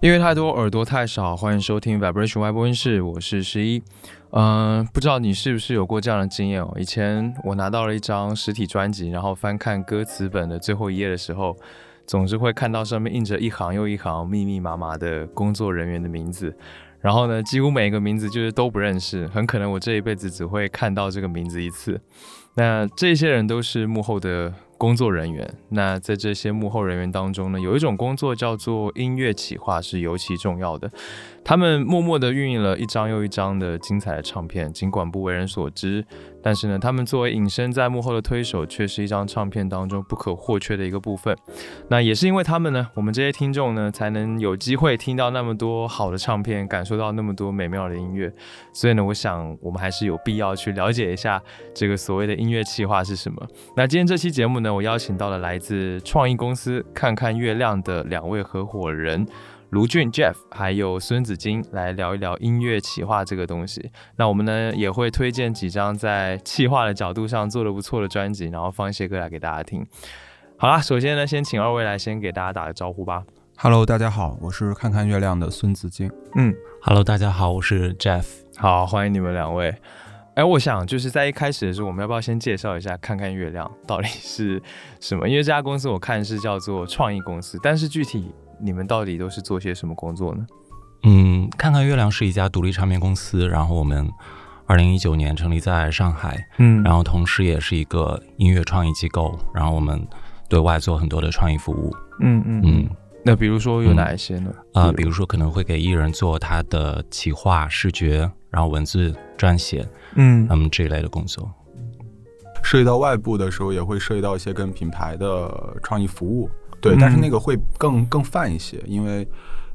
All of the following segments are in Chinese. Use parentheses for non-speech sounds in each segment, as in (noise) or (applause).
因为太多，耳朵太少。欢迎收听 Vibration 外播音室，我是十一。嗯、不知道你是不是有过这样的经验哦？以前我拿到了一张实体专辑，然后翻看歌词本的最后一页的时候，总是会看到上面印着一行又一行密密麻麻的工作人员的名字。然后呢，几乎每个名字就是都不认识，很可能我这一辈子只会看到这个名字一次。那这些人都是幕后的工作人员。那在这些幕后人员当中呢，有一种工作叫做音乐企划，是尤其重要的。他们默默地运营了一张又一张的精彩的唱片，尽管不为人所知，但是呢，他们作为隐身在幕后的推手，却是一张唱片当中不可或缺的一个部分。那也是因为他们呢，我们这些听众呢，才能有机会听到那么多好的唱片，感受到那么多美妙的音乐。所以呢，我想我们还是有必要去了解一下这个所谓的音乐企划是什么。那今天这期节目呢，我邀请到了来自创意公司看看月亮的两位合伙人。卢俊 Jeff 还有孙子金来聊一聊音乐企划这个东西。那我们呢也会推荐几张在企划的角度上做的不错的专辑，然后放一些歌来给大家听。好啦，首先呢，先请二位来先给大家打个招呼吧。Hello，大家好，我是看看月亮的孙子金。嗯，Hello，大家好，我是 Jeff。好，欢迎你们两位。哎，我想就是在一开始的时候，我们要不要先介绍一下看看月亮到底是什么？因为这家公司我看是叫做创意公司，但是具体你们到底都是做些什么工作呢？嗯，看看月亮是一家独立唱片公司，然后我们二零一九年成立在上海，嗯然后同时也是一个音乐创意机构，然后我们对外做很多的创意服务。嗯嗯嗯，那比如说有哪一些呢？啊、比如说可能会给艺人做他的企划、视觉，然后文字撰写，嗯嗯这一类的工作。涉及到外部的时候，也会涉及到一些跟品牌的创意服务，对，嗯但是那个会更更泛一些，因为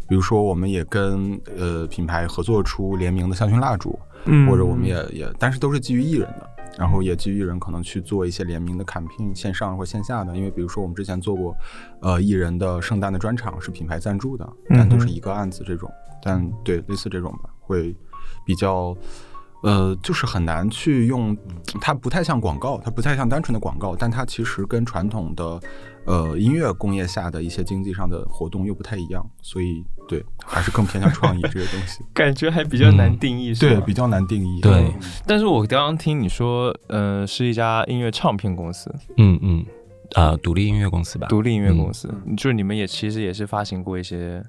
比如说我们也跟呃品牌合作出联名的香薰蜡烛，嗯或者我们也也，但是都是基于艺人的，然后也基于艺人可能去做一些联名的 campaign，线上或线下的，因为比如说我们之前做过，呃艺人的圣诞的专场是品牌赞助的，但都是一个案子这种，但对类似这种吧，会比较。呃，就是很难去用，它不太像广告，它不太像单纯的广告，但它其实跟传统的呃音乐工业下的一些经济上的活动又不太一样，所以对，还是更偏向创意这个东西。(laughs) 感觉还比较难定义，是对，比较难定义。对。嗯但是我刚刚听你说，呃，是一家音乐唱片公司，嗯嗯，呃，独立音乐公司吧。独立音乐公司，就是你们也其实也是发行过一些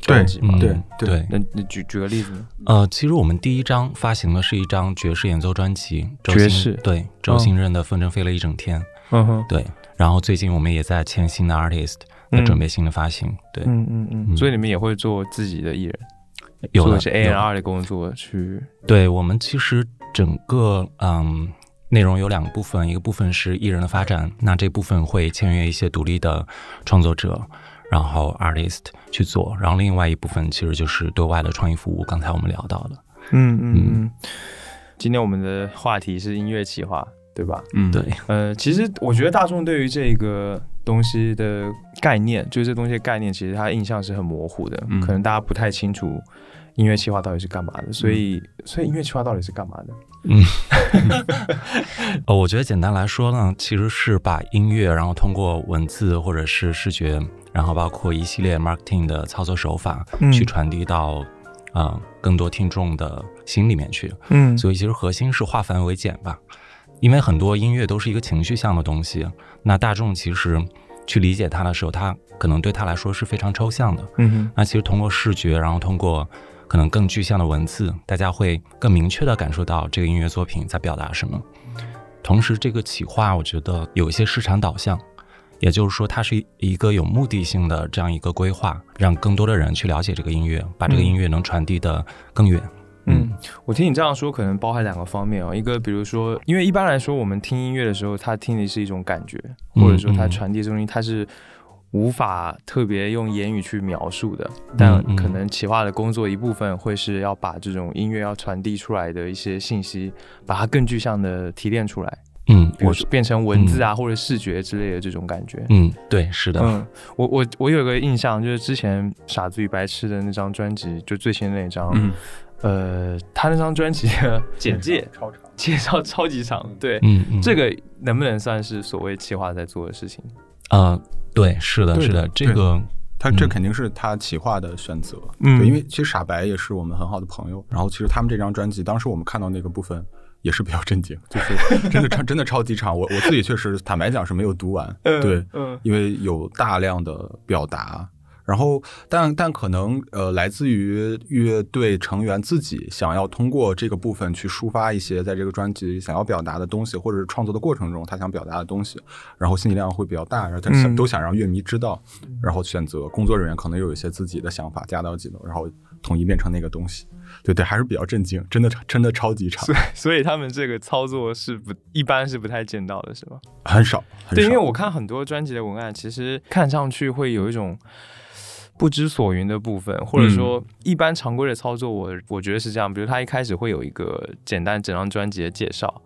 专辑嘛？嗯对。对。对那你举举个例子呢？呃，其实我们第一张发行的是一张爵士演奏专辑，周爵士。对周星任的《风筝飞了一整天》嗯哼，对，然后最近我们也在签新的 artist，在准备新的发行，对，嗯嗯嗯，嗯。所以你们也会做自己的艺人，做一些 A 有 N 了 R 的工作去，对我们其实整个嗯内容有两个部分，一个部分是艺人的发展，那这部分会签约一些独立的创作者，然后 artist 去做，然后另外一部分其实就是对外的创意服务，刚才我们聊到的，嗯嗯。嗯。今天我们的话题是音乐企划，对吧？嗯，对，呃，其实我觉得大众对于这个东西的概念，就是这东西的概念，其实他印象是很模糊的，嗯。可能大家不太清楚音乐企划到底是干嘛的，所以，所以音乐企划到底是干嘛的？嗯。呃，(laughs) 我觉得简单来说呢，其实是把音乐，然后通过文字或者是视觉，然后包括一系列 marketing 的操作手法，嗯。去传递到呃更多听众的心里面去。嗯。所以其实核心是化繁为简吧，因为很多音乐都是一个情绪向的东西，那大众其实去理解它的时候，它可能对他来说是非常抽象的。嗯哼那其实通过视觉，然后通过可能更具象的文字，大家会更明确地感受到这个音乐作品在表达什么。同时，这个企划我觉得有一些市场导向，也就是说，它是一个有目的性的这样一个规划，让更多的人去了解这个音乐，把这个音乐能传递的更远。嗯，我听你这样说，可能包含两个方面哦。一个，比如说，因为一般来说，我们听音乐的时候，它听的是一种感觉，或者说它嗯传递的东西，它是无法特别用言语去描述的，但可能企划的工作一部分会是要把这种音乐要传递出来的一些信息，把它更具象的提炼出来。嗯，变成文字啊或者视觉之类的这种感觉。嗯，对，是的。嗯，我我我有个印象，就是之前《傻子与白痴》的那张专辑，就最新的那张。嗯。呃，他那张专辑的简介 (laughs) 超长，介绍超级长。对，嗯，这个能不能算是所谓企划在做的事情？啊，对，是的，是的，这个他这肯定是他企划的选择。嗯，对，因为其实傻白也是我们很好的朋友。然后其实他们这张专辑，当时我们看到那个部分。也是比较震惊，(laughs) 就是真的超 (laughs) 真的超级长，我我自己确实坦白讲是没有读完，对，因为有大量的表达，然后但但可能呃来自于乐队成员自己想要通过这个部分去抒发一些在这个专辑想要表达的东西，或者是创作的过程中他想表达的东西，然后信息量会比较大，然后他想都想让乐迷知道，然后选择工作人员可能有一些自己的想法加到几头，然后统一变成那个东西。对对，还是比较震惊，真的真的超级长。所以所以他们这个操作是不一般是不太见到的，是吧？很少。对，因为我看很多专辑的文案，其实看上去会有一种不知所云的部分，或者说一般常规的操作，我我觉得是这样。比如他一开始会有一个简单整张专辑的介绍，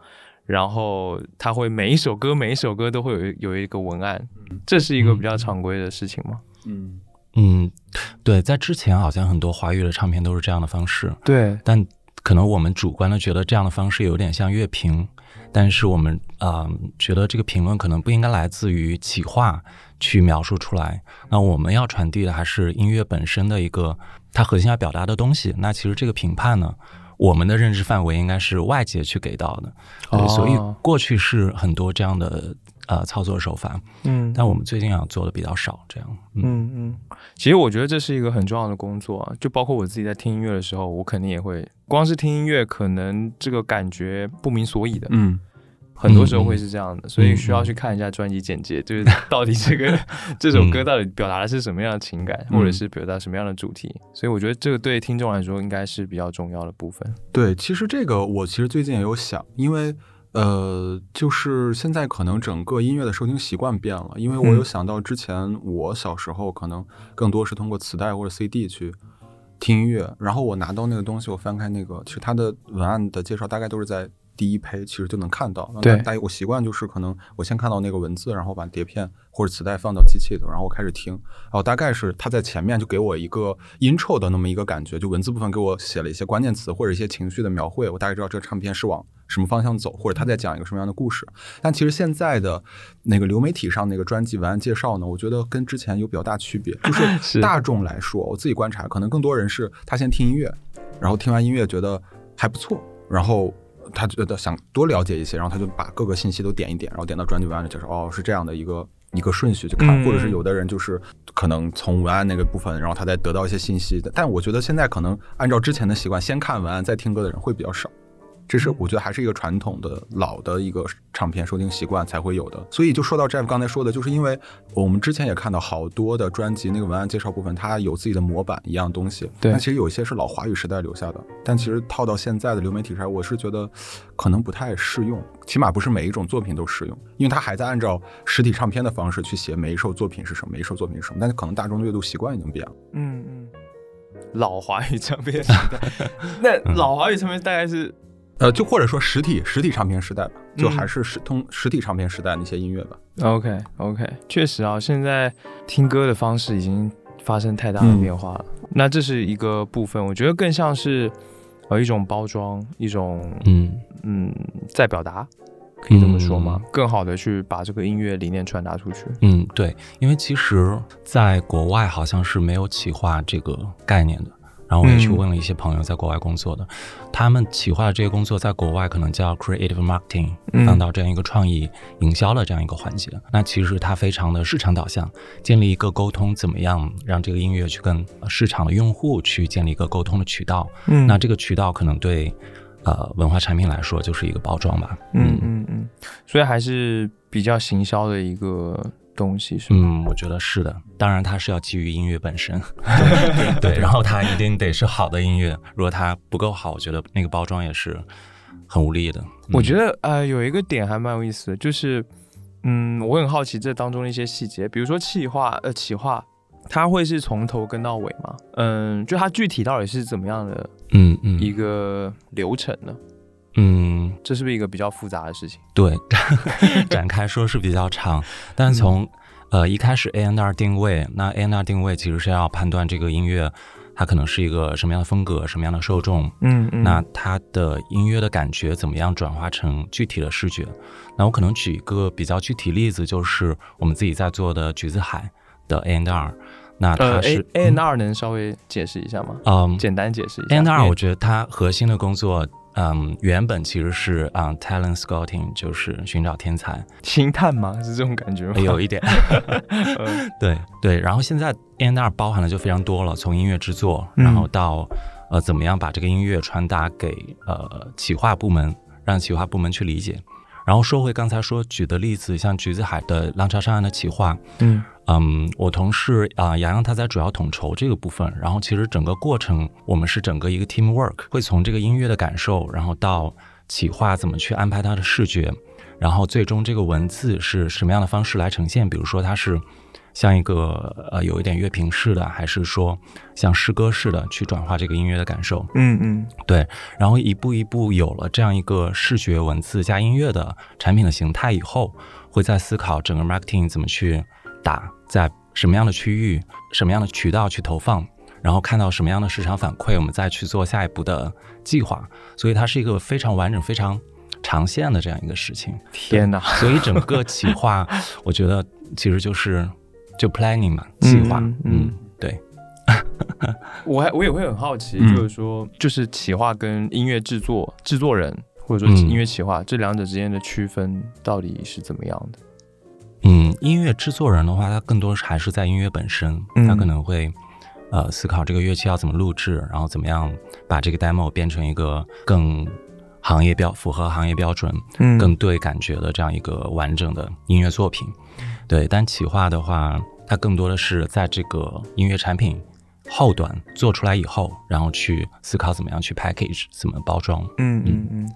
然后他会每一首歌每一首歌都会有有一个文案，这是一个比较常规的事情吗？嗯。嗯，对，在之前好像很多华语的唱片都是这样的方式。对，但可能我们主观的觉得这样的方式有点像乐评，但是我们啊觉得这个评论可能不应该来自于企划去描述出来。那我们要传递的还是音乐本身的一个它核心要表达的东西。那其实这个评判呢，我们的认知范围应该是外界去给到的。对，所以过去是很多这样的。呃，操作手法，嗯，但我们最近啊做的比较少，这样，嗯嗯，其实我觉得这是一个很重要的工作啊，就包括我自己在听音乐的时候，我肯定也会，光是听音乐，可能这个感觉不明所以的，嗯，很多时候会是这样的，所以需要去看一下专辑简介，就是 (laughs) 到底这个 (laughs) 这首歌到底表达的是什么样的情感，或者是表达什么样的主题，所以我觉得这个对听众来说应该是比较重要的部分。对，其实这个我其实最近也有想，因为。呃，就是现在可能整个音乐的收听习惯变了，因为我有想到之前我小时候可能更多是通过磁带或者 CD 去听音乐，然后我拿到那个东西，我翻开那个，其实它的文案的介绍大概都是在。第一胚其实就能看到，对，大家我习惯就是可能我先看到那个文字，然后把碟片或者磁带放到机器里头，然后我开始听，然后大概是他在前面就给我一个 intro 的那么一个感觉，就文字部分给我写了一些关键词或者一些情绪的描绘，我大概知道这个唱片是往什么方向走，或者他在讲一个什么样的故事。但其实现在的那个流媒体上那个专辑文案介绍呢，我觉得跟之前有比较大区别，就是 (laughs) 大众来说，我自己观察，可能更多人是他先听音乐，然后听完音乐觉得还不错，然后。他觉得想多了解一些，然后他就把各个信息都点一点，然后点到专辑文案里，就是哦，是这样的一个一个顺序去看，或者是有的人就是可能从文案那个部分，然后他再得到一些信息。但我觉得现在可能按照之前的习惯，先看文案再听歌的人会比较少。这是我觉得还是一个传统的老的一个唱片收听习惯才会有的，所以就说到 Jeff 刚才说的，就是因为我们之前也看到好多的专辑那个文案介绍部分，它有自己的模板一样东西。对，那其实有一些是老华语时代留下的，但其实套到现在的流媒体上，我是觉得可能不太适用，起码不是每一种作品都适用，因为它还在按照实体唱片的方式去写每一首作品是什么，每一首作品是什么，但是可能大众的阅读习惯已经变了。嗯嗯，老华语唱片时代，(laughs) 那老华语唱片大概是。呃，就或者说实体实体唱片时代吧，就还是实通实体唱片时代那些音乐吧。OK OK，确实啊，现在听歌的方式已经发生太大的变化了。那这是一个部分，我觉得更像是呃一种包装，一种嗯嗯在表达，可以这么说吗？更好的去把这个音乐理念传达出去。嗯，对，因为其实在国外好像是没有企划这个概念的。然后我也去问了一些朋友在国外工作的，他们企划的这些工作在国外可能叫 creative marketing，放到这样一个创意营销的这样一个环节。那其实它非常的市场导向，建立一个沟通，怎么样让这个音乐去跟市场的用户去建立一个沟通的渠道。嗯，那这个渠道可能对呃文化产品来说就是一个包装吧。嗯嗯嗯，所以还是比较行销的一个。东西是嗯，我觉得是的。当然，它是要基于音乐本身，(laughs) 对，然后它一定得是好的音乐。如果它不够好，我觉得那个包装也是很无力的。我觉得呃，有一个点还蛮有意思的，就是嗯，我很好奇这当中的一些细节，比如说企划，呃，企划，它会是从头跟到尾吗？嗯，就它具体到底是怎么样的嗯嗯一个流程呢？嗯，这是不是一个比较复杂的事情？对，(laughs) 展开说是比较长，(laughs) 但是从、呃一开始 A N R 定位，那 A N R 定位其实是要判断这个音乐它可能是一个什么样的风格、什么样的受众，嗯嗯那它的音乐的感觉怎么样转化成具体的视觉？那我可能举一个比较具体例子，就是我们自己在做的橘子海的 A N R，那它呃是、A N R 能稍微解释一下吗？嗯简单解释一下。A N 因 R 我觉得它核心的工作。嗯，原本其实是嗯 talent scouting，就是寻找天才，星探吗？是这种感觉吗？有一点，(laughs) 嗯 (laughs) 对对。然后现在 A N R 包含的就非常多了，从音乐制作，嗯然后到呃怎么样把这个音乐传达给呃企划部门，让企划部门去理解。然后说回刚才说举的例子，像橘子海的浪潮上岸的企划，嗯。嗯，我同事啊、洋洋他在主要统筹这个部分，然后其实整个过程我们是整个一个 team work，会从这个音乐的感受，然后到企划怎么去安排它的视觉，然后最终这个文字是什么样的方式来呈现，比如说它是像一个呃有一点乐评式的，还是说像诗歌式的去转化这个音乐的感受，嗯嗯对，然后一步一步有了这样一个视觉文字加音乐的产品的形态以后，会在思考整个 marketing 怎么去打，在什么样的区域、什么样的渠道去投放，然后看到什么样的市场反馈，我们再去做下一步的计划。所以它是一个非常完整、非常长线的这样一个事情。天哪！所以整个企划，我觉得其实就是就 planning 嘛，计划，嗯对。(laughs) 我还我也会很好奇，嗯就是说，就是企划跟音乐制作制作人，或者说嗯音乐企划、这两者之间的区分到底是怎么样的？嗯，音乐制作人的话，他更多是还是在音乐本身，嗯他可能会呃思考这个乐器要怎么录制，然后怎么样把这个 demo 变成一个更行业标符合行业标准、嗯更对感觉的这样一个完整的音乐作品。对，但企划的话，它更多的是在这个音乐产品后端做出来以后，然后去思考怎么样去 package，怎么包装。嗯嗯嗯，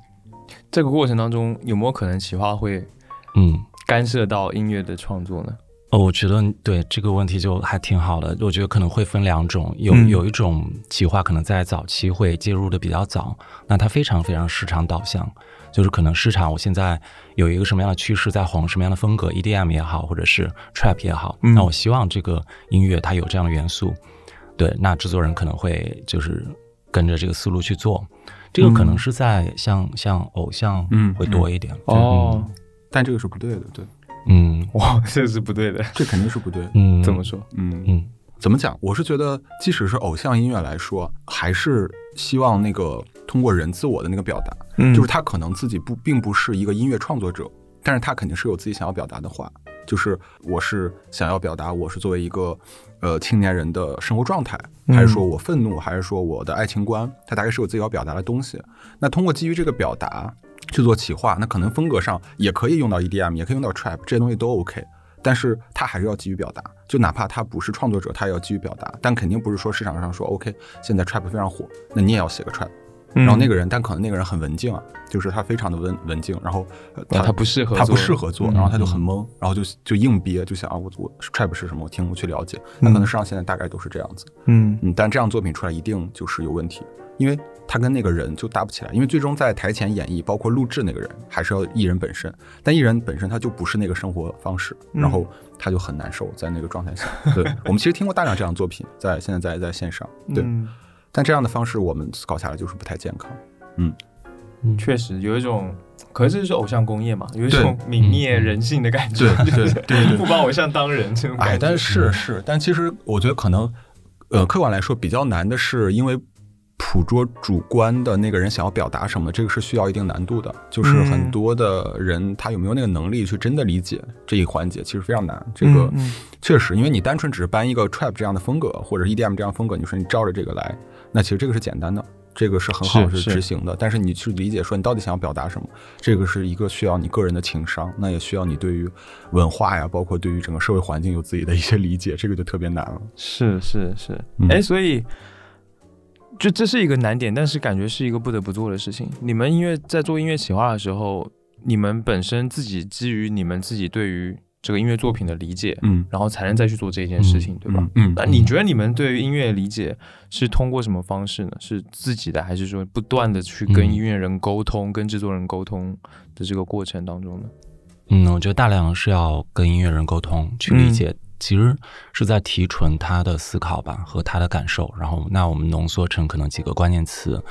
这个过程当中有没有可能企划会嗯。干涉到音乐的创作呢？哦，我觉得对这个问题就还挺好的。我觉得可能会分两种，有嗯有一种企划可能在早期会介入的比较早，那它非常非常市场导向，就是可能市场我现在有一个什么样的趋势在红，什么样的风格，EDM 也好，或者是 Trap 也好，嗯那我希望这个音乐它有这样的元素，对，那制作人可能会就是跟着这个思路去做。这个可能嗯是在像像偶像嗯会多一点哦，但这个是不对的，对，嗯哇，(laughs) 这是不对的。这肯定是不对。嗯，怎么说？嗯嗯怎么讲？我是觉得，即使是偶像音乐来说，还是希望那个通过人自我的那个表达，嗯就是他可能自己不并不是一个音乐创作者，但是他肯定是有自己想要表达的话。就是我是想要表达我是作为一个呃青年人的生活状态，嗯还是说我愤怒，还是说我的爱情观，他大概是有自己要表达的东西。那通过基于这个表达去做企划，那可能风格上也可以用到 EDM，也可以用到 Trap，这些东西都 OK。但是他还是要基于表达，就哪怕他不是创作者，他也要基于表达。但肯定不是说市场上说 OK，现在 Trap 非常火，那你也要写个 Trap。然然后那个人，但可能那个人很文静啊，就是他非常的文文静，然后呃他不适合他不做适合做，嗯然后他就很懵，然后就就硬憋，就想啊我我 trap 是什么，我听我去了解。那可能市场现在大概都是这样子，嗯嗯，但这样作品出来一定就是有问题，因为他跟那个人就搭不起来，因为最终在台前演绎，包括录制那个人，还是要艺人本身，但艺人本身他就不是那个生活方式，嗯然后他就很难受在那个状态下。对我们其实听过大量这样的作品，在现在在在线上，对，嗯但这样的方式我们搞下来就是不太健康。嗯确实有一种，可是这是偶像工业嘛，有一种泯灭人性的感觉，对对 (laughs) 对对不把偶像当人这种感觉。哎，但是是，但其实我觉得可能，呃，客观来说比较难的是，因为捕捉主观的那个人想要表达什么，这个是需要一定难度的。就是嗯很多的人他有没有那个能力去真的理解这一环节，其实非常难。这个确实，因为你单纯只是搬一个 trap 这样的风格，或者 EDM 这样的风格，你说你照着这个来，那其实这个是简单的。这个是很好是执行的，但是你去理解说你到底想要表达什么，这个是一个需要你个人的情商，那也需要你对于文化呀，包括对于整个社会环境有自己的一些理解，这个就特别难了。是是是，嗯哎、所以就这是一个难点，但是感觉是一个不得不做的事情。你们音乐在做音乐企划的时候，你们本身自己基于你们自己对于这个音乐作品的理解，嗯然后才能再去做这件事情，对吧？嗯那你觉得你们对于音乐理解是通过什么方式呢？是自己的，还是说不断的去跟嗯音乐人沟通、跟制作人沟通的这个过程当中呢？嗯，我觉得大量是要跟音乐人沟通，去理解，其实是在提纯他的思考吧和他的感受，然后那我们浓缩成可能几个关键词，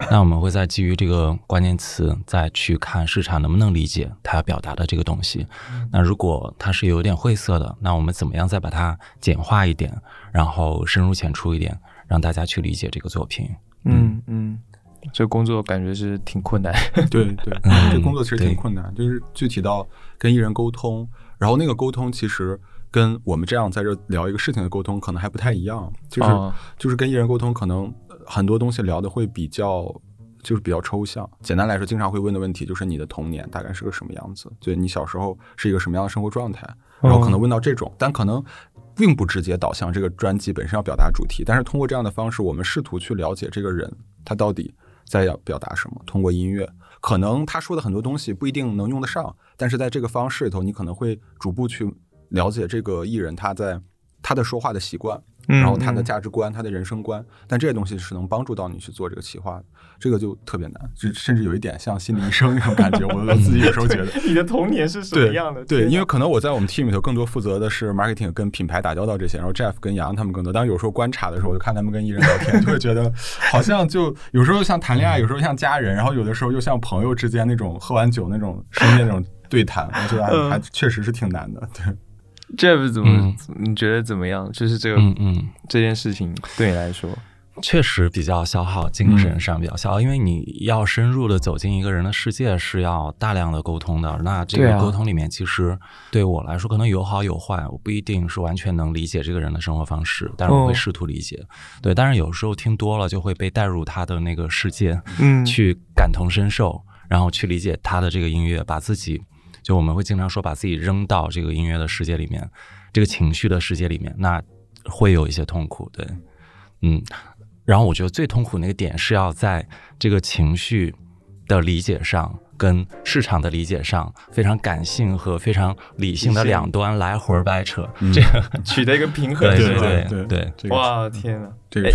(laughs) 那我们会再基于这个关键词再去看市场能不能理解它要表达的这个东西。那如果它是有点晦涩的，那我们怎么样再把它简化一点，然后深入浅出一点，让大家去理解这个作品。嗯嗯，这工作感觉是挺困难。对对，(laughs) 嗯这工作其实挺困难，就是具体到跟艺人沟通，然后那个沟通其实跟我们这样在这聊一个事情的沟通可能还不太一样，就是、啊就是跟艺人沟通，可能呃很多东西聊的会比较。就是比较抽象。简单来说，经常会问的问题就是你的童年大概是个什么样子？对你小时候是一个什么样的生活状态？然后可能问到这种，但可能并不直接导向这个专辑本身要表达主题。但是通过这样的方式，我们试图去了解这个人他到底在要表达什么。通过音乐，可能他说的很多东西不一定能用得上，但是在这个方式里头，你可能会逐步去了解这个艺人他在他的说话的习惯，嗯然后他的价值观、他的人生观，但这些东西是能帮助到你去做这个企划的，这个就特别难，就甚至有一点像心理医生那种感觉。我我自己有时候觉得，(laughs) 你的童年是什么样的？对，因为可能我在我们 team 里头更多负责的是 marketing 跟品牌打交道这些，然后 Jeff 跟杨他们更多。当然有时候观察的时候，我就看他们跟艺人聊天，就会觉得好像就有时候像谈恋爱，有时候像家人，然后有的时候又像朋友之间那种喝完酒那种深夜那种对谈，我觉得还还确实是挺难的。对，Jeff 怎么、嗯你觉得怎么样？就是这个、嗯嗯。这件事情对你来说，确实比较消耗，精神上比较消耗，因为你要深入的走进一个人的世界，是要大量的沟通的。那这个沟通里面，其实对我来说可能有好有坏，我不一定是完全能理解这个人的生活方式，但是我会哦试图理解。对，但是有时候听多了，就会被带入他的那个世界，嗯去感同身受，然后去理解他的这个音乐，把自己就我们会经常说把自己扔到这个音乐的世界里面，这个情绪的世界里面，那会有一些痛苦，对，嗯，然后我觉得最痛苦那个点是要在这个情绪的理解上。跟市场的理解上，非常感性和非常理性的两端来回掰扯，嗯。这样 (laughs) 取得一个平衡，对对对。哇天哪！这个哎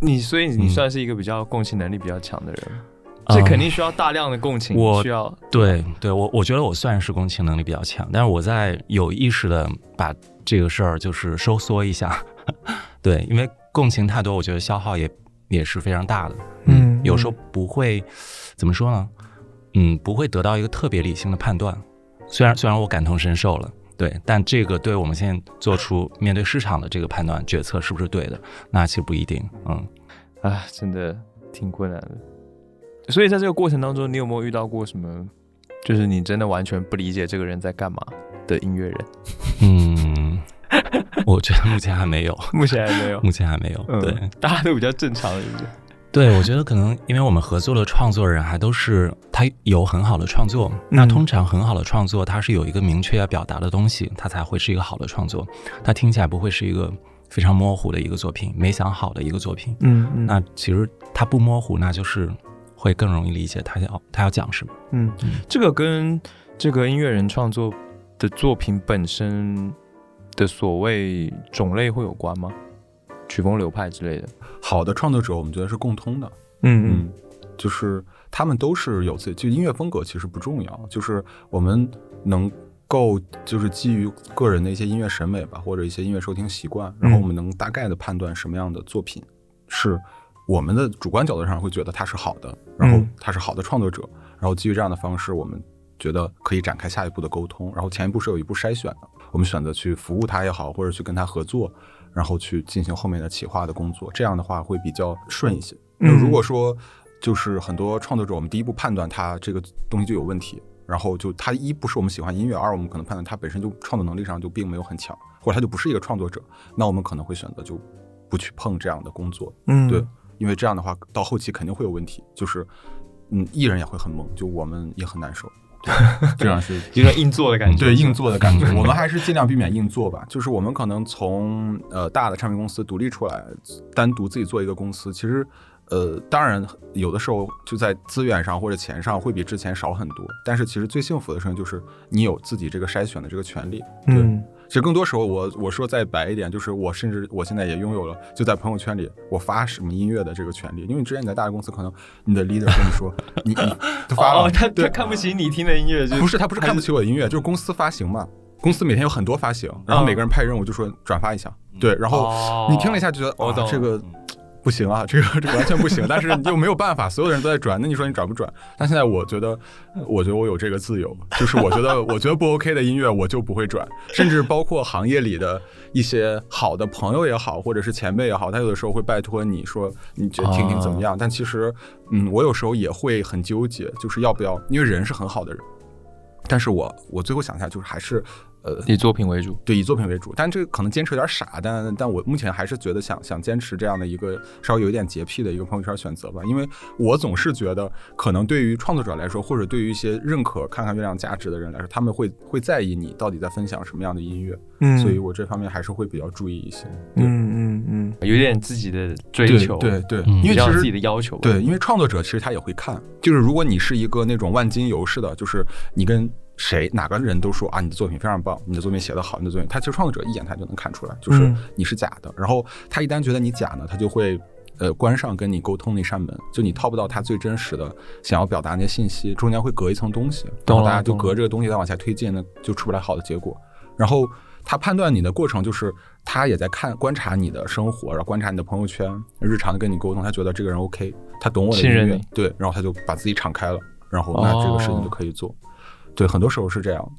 你所以你嗯。算是一个比较共情能力比较强的人，嗯这肯定需要大量的共情，我需要对对，我我觉得我算是共情能力比较强，但是我在有意识的把这个事儿就是收缩一下，(laughs) 对，因为共情太多，我觉得消耗也也是非常大的，嗯有时候不会怎么说呢，嗯，不会得到一个特别理性的判断，虽然虽然我感同身受了。对，但这个对我们现在做出面对市场的这个判断决策是不是对的，那其实不一定。嗯，啊，真的挺困难的。所以在这个过程当中，你有没有遇到过什么，就是你真的完全不理解这个人在干嘛的音乐人？嗯，我觉得目前还没有，(laughs) 目前还没有。目前还没有。嗯对，大家都比较正常，是不是？对，我觉得可能因为我们合作的创作人还都是他有很好的创作，那通常很好的创作，它是有一个明确要表达的东西，它才会是一个好的创作，它听起来不会是一个非常模糊的一个作品，没想好的一个作品。嗯嗯那其实它不模糊，那就是会更容易理解他要他要讲什么。嗯，这个跟这个音乐人创作的作品本身的所谓种类会有关吗？曲风流派之类的？好的创作者，我们觉得是共通的。嗯嗯，就是他们都是有自己，就音乐风格其实不重要，就是我们能够就是基于个人的一些音乐审美吧，或者一些音乐收听习惯，然后我们能大概的判断什么样的作品是我们的主观角度上会觉得它是好的，然后嗯他是好的创作者，然后基于这样的方式，我们觉得可以展开下一步的沟通，然后前一步是有一步筛选的，我们选择去服务他也好，或者去跟他合作，然后去进行后面的企划的工作，这样的话会比较顺一些。那嗯如果说就是很多创作者，我们第一步判断他这个东西就有问题，然后就他一不是我们喜欢音乐，二我们可能判断他本身就创作能力上就并没有很强，或者他就不是一个创作者，那我们可能会选择就不去碰这样的工作。嗯对，因为这样的话到后期肯定会有问题，就是嗯，艺人也会很懵，就我们也很难受。对，(laughs) 这样是有点硬做的感觉。对硬做的感觉，(laughs) 我们还是尽量避免硬做吧。就是我们可能从呃大的唱片公司独立出来，单独自己做一个公司，其实呃，当然有的时候就在资源上或者钱上会比之前少很多，但是其实最幸福的事情就是你有自己这个筛选的这个权利。对，嗯其实更多时候我我说再白一点，就是我甚至我现在也拥有了就在朋友圈里我发什么音乐的这个权利，因为之前你在大的公司，可能你的 leader 跟你说你你 (laughs) 他发了，哦，他对他看不起你听的音乐，就不是他不是看不起我的音乐，就是公司发行嘛，公司每天有很多发行，然后每个人派任务就说转发一下，对，然后哦你听了一下就觉得哦这个不行啊，这个这个完全不行，但是你又没有办法，所有的人都在转，那你说你转不转？但现在我觉得，我觉得我有这个自由，就是我觉得我觉得不 OK 的音乐我就不会转，甚至包括行业里的一些好的朋友也好，或者是前辈也好，他有的时候会拜托你说你觉得听听怎么样？但其实，嗯，我有时候也会很纠结，就是要不要，因为人是很好的人，但是我我最后想一下，就是还是呃以作品为主。对，以作品为主，但这个可能坚持有点傻，但但我目前还是觉得想想坚持这样的一个稍微有一点洁癖的一个朋友圈选择吧，因为我总是觉得，可能对于创作者来说，或者对于一些认可看看月亮价值的人来说，他们会会在意你到底在分享什么样的音乐，嗯所以我这方面还是会比较注意一些。嗯嗯嗯，有点自己的追求，对对，嗯因为其实自己的要求。对，因为创作者其实他也会看，就是如果你是一个那种万金油似的，就是你跟谁哪个人都说啊，你的作品非常棒，你的作品写得好，你的作品，他其实创作者一眼他就能看出来，就是嗯你是假的。然后他一旦觉得你假呢，他就会呃关上跟你沟通那扇门，就你套不到他最真实的想要表达那些信息，中间会隔一层东西，然后大家就隔这个东西再往下推进，那就出不来好的结果。然后他判断你的过程就是，他也在看观察你的生活，然后观察你的朋友圈，日常的跟你沟通，他觉得这个人 OK，他懂我的音乐信任你，对，然后他就把自己敞开了，然后那这个事情就可以做。对，很多时候是这样。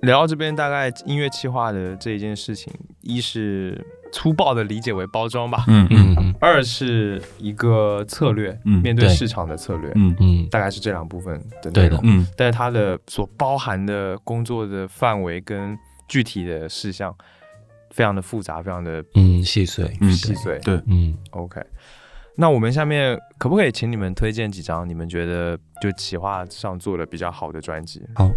聊到这边，大概音乐企划的这一件事情，一是粗暴的理解为包装吧，嗯嗯嗯。二是一个策略，嗯面对市场的策略，嗯。嗯，大概是这两部分的内容。嗯。但是它的所包含的工作的范围跟具体的事项，非常的复杂，非常的嗯细碎，嗯。细碎。对，嗯。OK，那我们下面可不可以请你们推荐几张你们觉得就企划上做的比较好的专辑？好。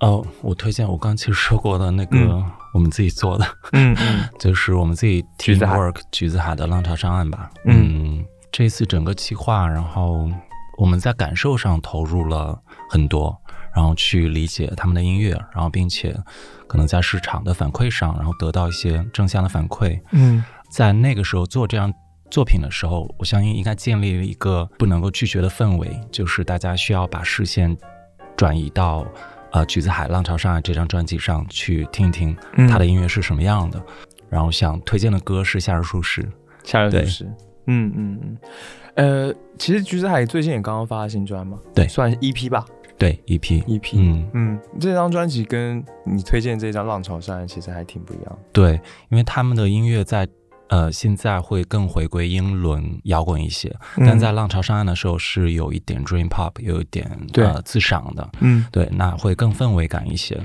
哦，我推荐我刚刚其实说过的那个嗯。我们自己做的，嗯嗯。(laughs) 就是我们自己橘子海。Teamwork 橘子海的浪潮上岸吧。嗯。嗯，这次整个企划，然后我们在感受上投入了很多，然后去理解他们的音乐，然后并且可能在市场的反馈上，然后得到一些正向的反馈。嗯。在那个时候做这样作品的时候，我相信应该建立了一个不能够拒绝的氛围，就是大家需要把视线转移到呃《橘子海浪潮上岸》这张专辑上去听一听嗯他的音乐是什么样的。然后想推荐的歌是《夏日舒适》，夏日舒适。嗯嗯嗯。呃，其实橘子海最近也刚刚发了新专嘛，对算 EP 吧对 EP，，EP。嗯，嗯，这张专辑跟你推荐这张《浪潮上岸》其实还挺不一样。对，因为他们的音乐在呃现在会更回归英伦摇滚一些，但在浪潮上岸的时候是有一点 dream pop，有一点对。呃自赏的，嗯。对，那会更氛围感一些。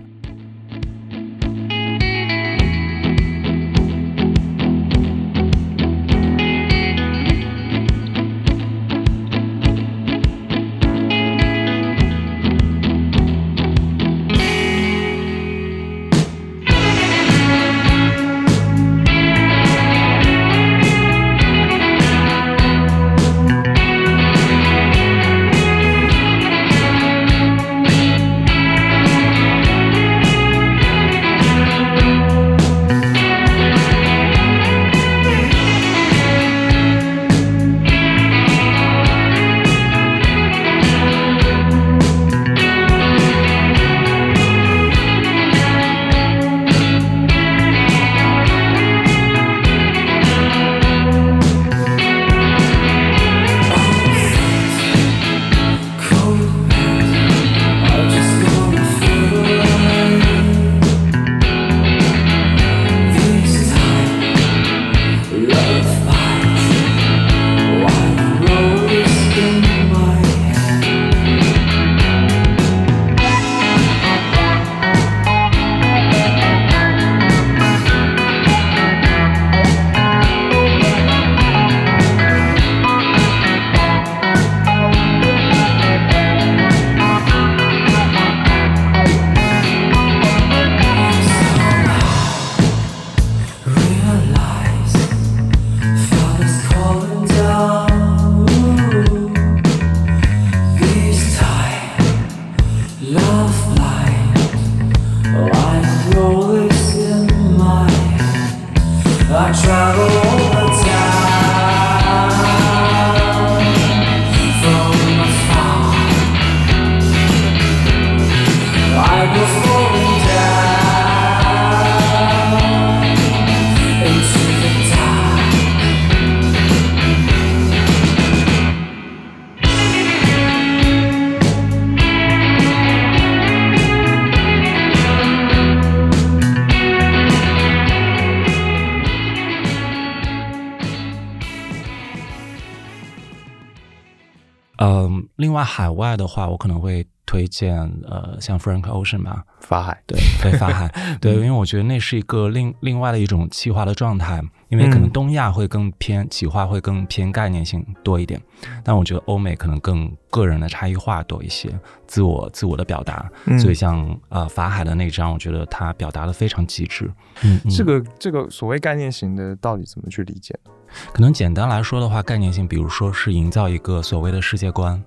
嗯，另外海外的话，我可能会推荐呃，像 Frank Ocean 吧，法海，对对，法海，(laughs) 对，因为我觉得那是一个另另外的一种企划的状态，因为可能东亚会更偏企划，会更偏概念性多一点，但我觉得欧美可能更个人的差异化多一些，自我自我的表达，所以像呃法海的那张，我觉得他表达的非常极致。嗯，这个这个所谓概念型的，到底怎么去理解呢？可能简单来说的话，概念性，比如说是营造一个所谓的世界观，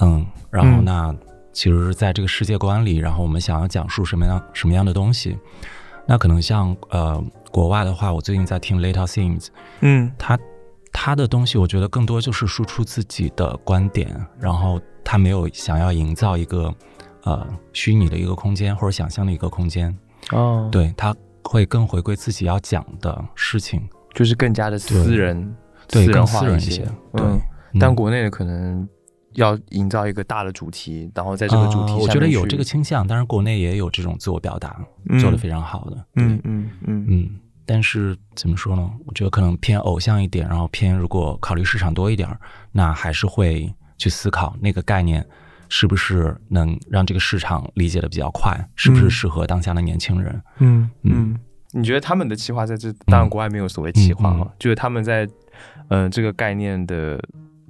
嗯，然后那其实在这个世界观里，然后我们想要讲述什么样什么样的东西，那可能像呃国外的话，我最近在听 Little Things，嗯，他他的东西我觉得更多就是输出自己的观点，然后他没有想要营造一个呃虚拟的一个空间或者想象的一个空间，哦，对他会更回归自己要讲的事情。就是更加的私人，对，更私人一些。对，但国内的可能要营造一个大的主题，然后在这个主题，我觉得有这个倾向。当然，国内也有这种自我表达，做的非常好的。嗯嗯嗯嗯。但是怎么说呢？我觉得可能偏偶像一点，然后偏如果考虑市场多一点，那还是会去思考那个概念是不是能让这个市场理解的比较快，是不是适合当下的年轻人。嗯嗯。你觉得他们的企划在这？当然，国外没有所谓企划嘛，就是他们在，嗯，这个概念的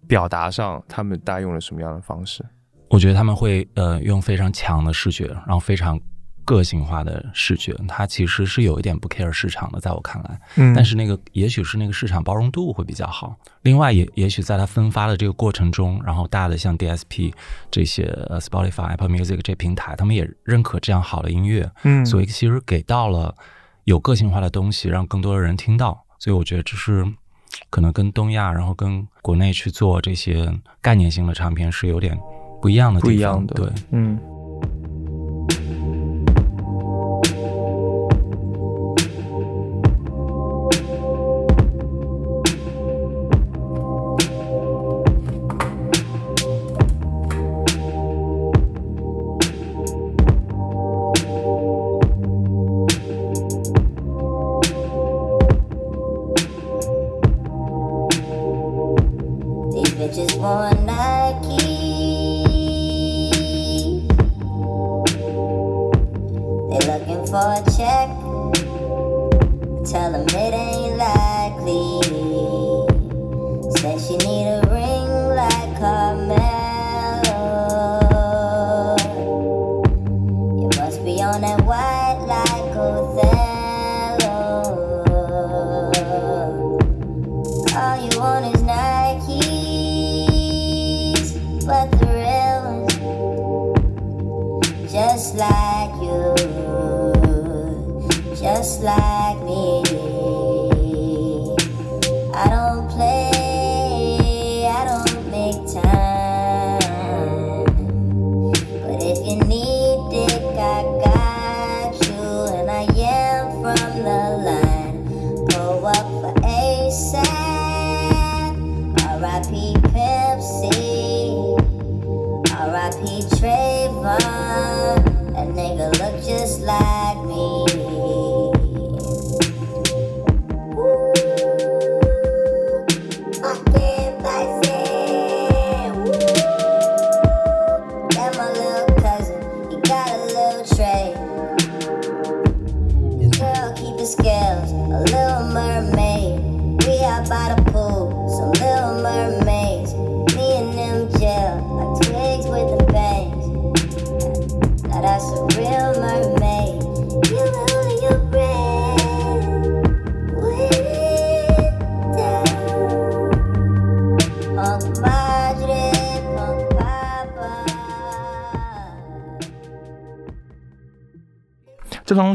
表达上，他们大概用了什么样的方式？我觉得他们会呃用非常强的视觉，然后非常个性化的视觉。它其实是有一点不 care 市场的，在我看来，嗯，但是那个也许是那个市场包容度会比较好。另外，也也许在它分发的这个过程中，然后大的像 DSP 这些呃 Spotify、Apple Music 这平台，他们也认可这样好的音乐，嗯，所以其实给到了。有个性化的东西，让更多的人听到，所以我觉得这是可能跟东亚，然后跟国内去做这些概念性的唱片是有点不一样的地方。不一样的，对，嗯。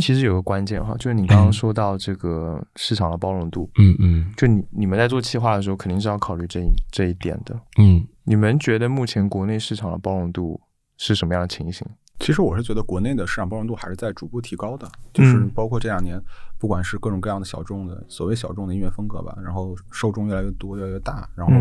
其实有个关键哈，就是你刚刚说到这个市场的包容度，嗯嗯，就你你们在做企划的时候，肯定是要考虑这一这一点的，嗯，你们觉得目前国内市场的包容度是什么样的情形？其实我是觉得国内的市场包容度还是在逐步提高的，就是包括这两年，不管是各种各样的小众的所谓小众的音乐风格吧，然后受众越来越多越来越大，然后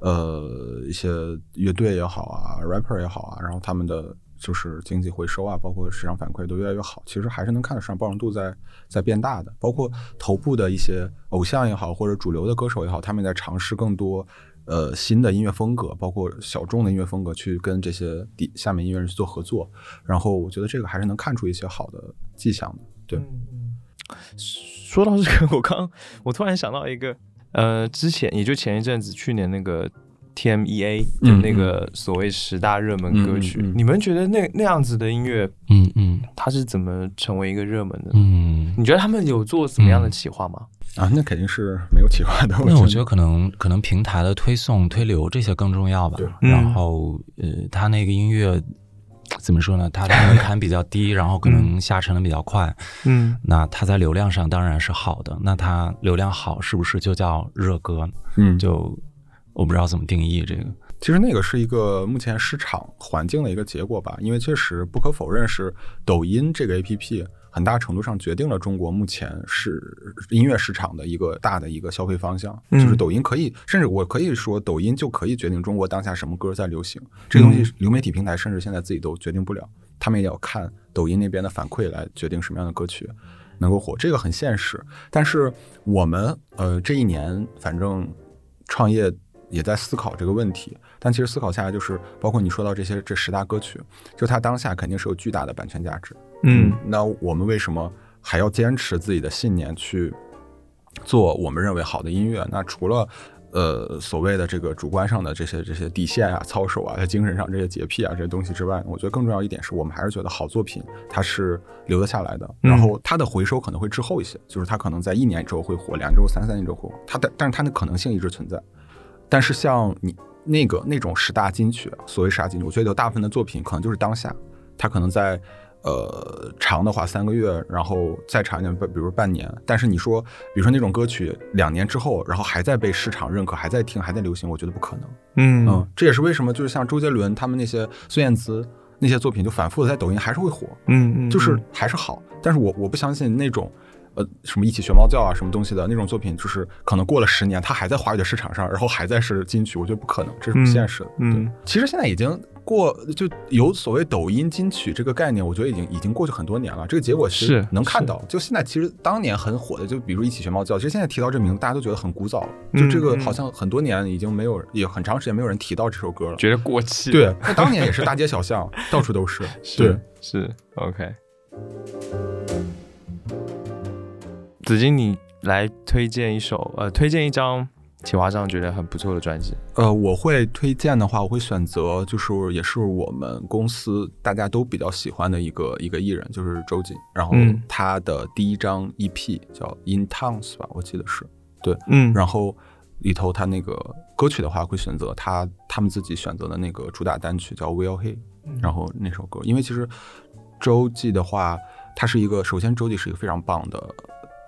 呃一些乐队也好啊，rapper 也好啊，然后他们的。就是经济回收啊，包括市场反馈都越来越好，其实还是能看得上包容度在在变大的。包括头部的一些偶像也好，或者主流的歌手也好，他们在尝试更多呃新的音乐风格，包括小众的音乐风格，去跟这些底下面音乐人去做合作。然后我觉得这个还是能看出一些好的迹象的。对，说到这个，我刚我突然想到一个，呃，之前也就前一阵子，去年那个 TMEA 的那个所谓十大热门歌曲，嗯嗯嗯你们觉得那那样子的音乐，嗯嗯它是怎么成为一个热门的？嗯。你觉得他们有做什么样的企划吗？啊，那肯定是没有企划的。(laughs) 那我觉觉得可能可能平台的推送、推流这些更重要吧对。然后呃，他那个音乐怎么说呢？它的门槛比较低，然后可能下沉的比较快。嗯那它在流量上当然是好的。那它流量好是不是就叫热歌？嗯，就我不知道怎么定义这个。其实那个是一个目前市场环境的一个结果吧，因为确实不可否认是抖音这个 A P P 很大程度上决定了中国目前是音乐市场的一个大的一个消费方向，嗯就是抖音可以，甚至我可以说抖音就可以决定中国当下什么歌在流行，这个东西流媒体平台甚至现在自己都决定不了，他们也要看抖音那边的反馈来决定什么样的歌曲能够火，这个很现实。但是我们呃这一年反正创业也在思考这个问题，但其实思考下来就是，包括你说到这些这十大歌曲，就它当下肯定是有巨大的版权价值。嗯那我们为什么还要坚持自己的信念去做我们认为好的音乐？那除了呃所谓的这个主观上的这些这些底线啊、操守啊，在精神上这些洁癖啊这些东西之外，我觉得更重要一点是我们还是觉得好作品它是留得下来的，嗯然后它的回收可能会滞后一些，就是它可能在一年之后会火，两周、三三年之后火，它的但是它的可能性一直存在。但是像你那个那种十大金曲，所谓十大金曲，我觉得有大部分的作品可能就是当下，它可能在呃长的话三个月，然后再长一点，比比如半年。但是你说，比如说那种歌曲两年之后，然后还在被市场认可，还在听，还在流行，我觉得不可能。嗯嗯，这也是为什么就是像周杰伦他们那些孙燕姿那些作品，就反复的在抖音还是会火。嗯嗯，就是还是好，但是我我不相信那种。呃，什么一起学猫叫啊，什么东西的那种作品，就是可能过了十年，它还在华语的市场上，然后还在是金曲，我觉得不可能，这是不现实的。嗯对，其实现在已经过，就有所谓抖音金曲这个概念，我觉得已经已经过去很多年了。这个结果是能看到，就现在其实当年很火的，就比如一起学猫叫，其实现在提到这名字，大家都觉得很古早了。就这个好像很多年已经没有，也很长时间没有人提到这首歌了。觉得过气。对，(laughs) 那当年也是大街小巷，到处都是。(laughs) 对是，是 OK。子金，你来推荐一首呃，推荐一张企划上觉得很不错的专辑。呃，我会推荐的话，我会选择就是也是我们公司大家都比较喜欢的一个一个艺人，就是周瑾。然后嗯他的第一张 EP 叫《In Towns》吧，我记得是对。嗯然后里头他那个歌曲的话，会选择他他们自己选择的那个主打单曲叫《Will He》，然后那首歌，因为其实周记的话，他是一个首先周记是一个非常棒的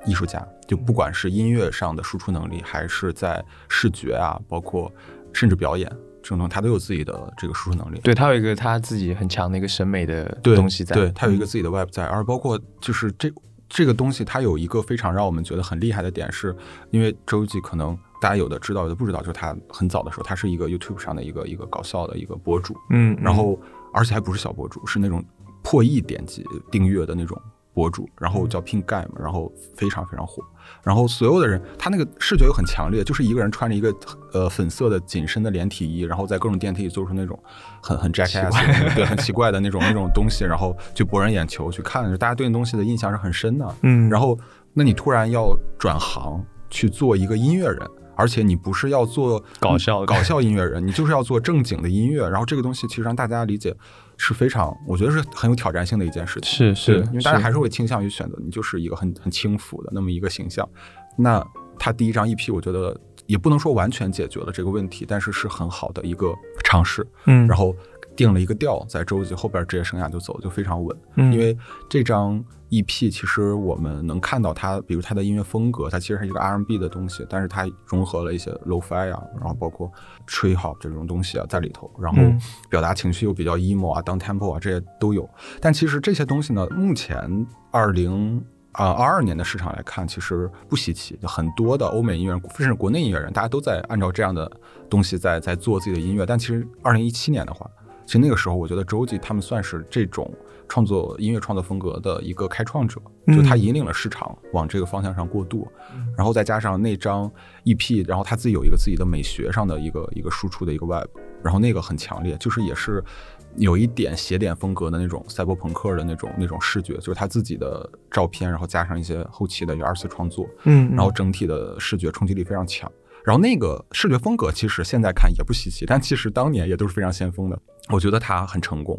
艺术家，就不管是音乐上的输出能力，还是在视觉啊，包括甚至表演这种东西，他都有自己的这个输出能力。对他有一个他自己很强的一个审美的东西在。对，他有一个自己的 web 在，而包括就是这这个东西，它有一个非常让我们觉得很厉害的点是，因为周记可能大家有的知道，有的不知道，就是他很早的时候，他是一个 YouTube 上的一个一个搞笑的一个博主，嗯，嗯然后而且还不是小博主，是那种破亿点击订阅的那种博主，然后叫 Pink Guy 嘛，然后非常非常火，然后所有的人，他那个视觉又很强烈，就是一个人穿着一个呃粉色的紧身的连体衣，然后在各种电梯里做出那种很很那种对很奇怪的那种那种东西，然后去博人眼球去看，大家对那东西的印象是很深的。嗯，然后，那你突然要转行去做一个音乐人，而且你不是要做搞笑搞笑音乐人，你就是要做正经的音乐。然后这个东西其实让大家理解是非常，我觉得是很有挑战性的一件事情。是是，因为大家还是会倾向于选择你就是一个很很轻浮的那么一个形象。那他第一张 EP，我觉得也不能说完全解决了这个问题，但是是很好的一个尝试。嗯，然后定了一个调，在周杰后边职业生涯就走就非常稳。嗯因为这张 EP 其实我们能看到它，比如它的音乐风格，它其实是一个 R&B 的东西，但是它融合了一些 Lo-Fi 啊，然后包括 Tree Hop 这种东西啊在里头，然后嗯表达情绪又比较 emo 啊、down tempo 啊这些都有。但其实这些东西呢，目前二零。啊，二二年的市场来看，其实不稀奇，就很多的欧美音乐人，甚至国内音乐人，大家都在按照这样的东西在在做自己的音乐。但其实二零一七年的话，其实那个时候，我觉得周记他们算是这种创作音乐创作风格的一个开创者，就他引领了市场往这个方向上过渡，然后再加上那张 EP，然后他自己有一个自己的美学上的一个一个输出的一个 web，然后那个很强烈，就是也是有一点写点风格的那种赛博朋克的那种那种视觉，就是他自己的照片，然后加上一些后期的一个二次创作，嗯，然后整体的视觉冲击力非常强。然后那个视觉风格其实现在看也不稀奇，但其实当年也都是非常先锋的。我觉得他很成功。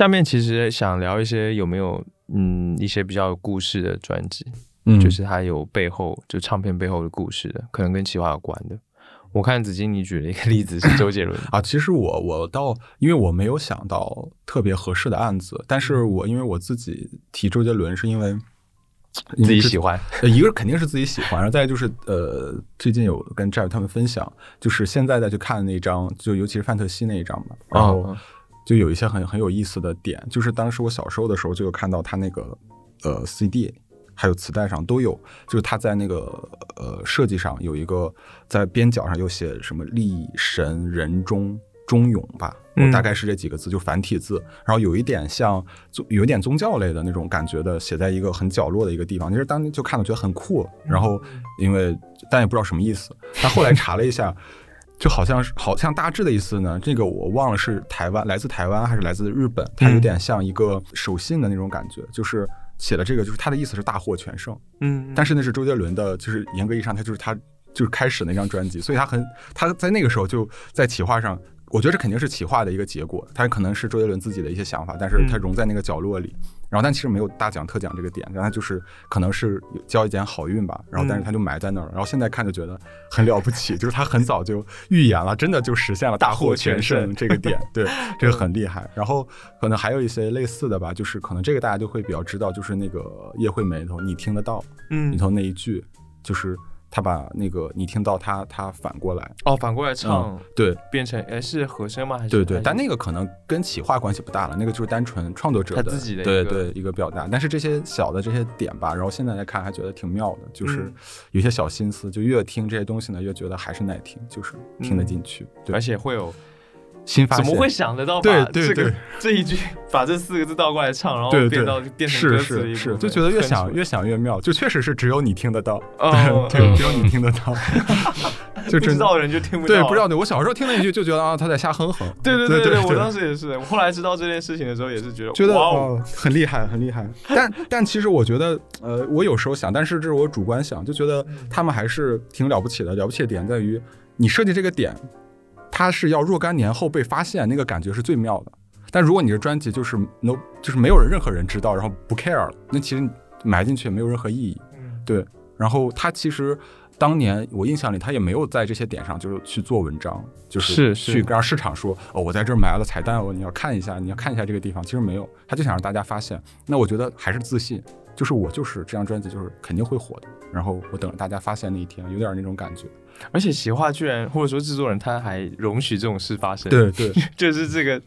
下面其实想聊一些有没有嗯一些比较有故事的专辑，嗯。就是它有背后就唱片背后的故事的，可能跟企划有关的。我看子金你举了一个例子是周杰伦 (laughs) 啊，其实我我倒因为我没有想到特别合适的案子，但是我因为我自己提周杰伦是因为自己喜欢，呃，一个肯定是自己喜欢，然后再就是呃，最近有跟 Jeff 他们分享，就是现在再去看那张，就尤其是范特西那一张嘛，然后就有一些很很有意思的点，就是当时我小时候的时候就有看到他那个呃 CD 还有磁带上都有，就是他在那个呃设计上有一个在边角上又写什么立神人中忠勇吧，我大概是这几个字，就繁体字，然后有一点像有一点宗教类的那种感觉的，写在一个很角落的一个地方。其实当时就看了觉得很酷，然后因为但也不知道什么意思，但后来查了一下。就好像是好像大致的意思呢，这个我忘了是台湾来自台湾还是来自日本，它有点像一个手信的那种感觉，就是写了这个，就是他的意思是大获全胜。嗯，但是那是周杰伦的，就是严格意义上，他就是他就是开始那张专辑，所以他很他在那个时候就在企划上，我觉得这肯定是企划的一个结果，他可能是周杰伦自己的一些想法，但是他融在那个角落里。然后，但其实没有大奖特奖这个点，然后他就是可能是交一点好运吧。然后，但是他就埋在那儿了。然后现在看就觉得很了不起，就是他很早就预言了，真的就实现了大获全胜这个点。对，(laughs) 这个很厉害。然后可能还有一些类似的吧，就是可能这个大家就会比较知道，就是那个叶惠美里头你听得到，嗯，里头那一句就是。他把那个你听到他他反过来哦，反过来唱，对，变成哎是和声吗？还是对对，但那个可能跟企划关系不大了，那个就是单纯创作者他自己的对对一个表达。但是这些小的这些点吧，然后现在来看还觉得挺妙的，就是有些小心思，就越听这些东西呢，越觉得还是耐听，就是听得进去，对，而且会有。新发现怎么会想得到把这个这一句把这四个字倒过来唱，然后变到变成歌词是是是，就觉得越想越想越妙，就确实是只有你听得到，(laughs) 对，只有你听得到，(laughs) 就知道人就听不到。对，不知道的，我小时候听那一句就觉得啊，他在瞎哼哼。(laughs) 对对对对，我当时也是，我后来知道这件事情的时候也是觉得觉得哇哦，很厉害很厉害。但但其实我觉得，呃，我有时候想，但是这是我主观想，就觉得他们还是挺了不起的。了不起的点在于你设计这个点。它是要若干年后被发现，那个感觉是最妙的。但如果你的专辑就是 no，就是没有人任何人知道，然后不 care 了，那其实埋进去也没有任何意义。对。然后他其实当年我印象里，他也没有在这些点上就是去做文章，就是去让市场说哦，我在这儿埋了彩蛋哦，你要看一下，你要看一下这个地方。其实没有，他就想让大家发现。那我觉得还是自信，就是我就是这张专辑就是肯定会火的，然后我等着大家发现那一天，有点那种感觉。而且企划居然或者说制作人他还容许这种事发生，对对，(laughs) 就是这个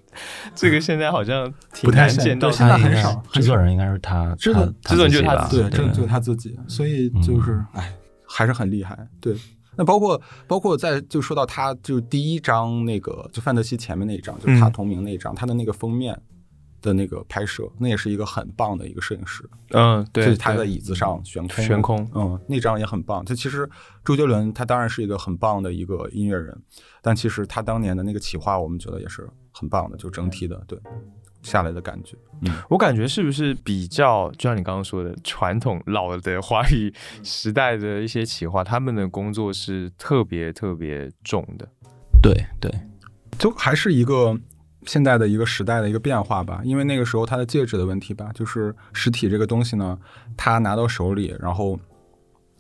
这个现在好像挺不太见到他很少制作人应该是他，制作他制作人就是他吧自己对，这就是他自己，所以就是哎，还是很厉害。对，那包括包括在就说到他就第一张那个就范德西前面那一张，就是他嗯。同名那一张，他的那个封面的那个拍摄，那也是一个很棒的一个摄影师，嗯，对，就是他在椅子上悬空，悬空嗯，那张也很棒。他其实周杰伦他当然是一个很棒的一个音乐人，但其实他当年的那个企划，我们觉得也是很棒的，就整体的对下来的感觉，嗯。我感觉是不是比较，就像你刚刚说的，传统老的华语时代的一些企划，他们的工作是特别特别重的。对对，就还是一个现在的一个时代的一个变化吧，因为那个时候它的介质的问题吧，就是实体这个东西呢，它拿到手里，然后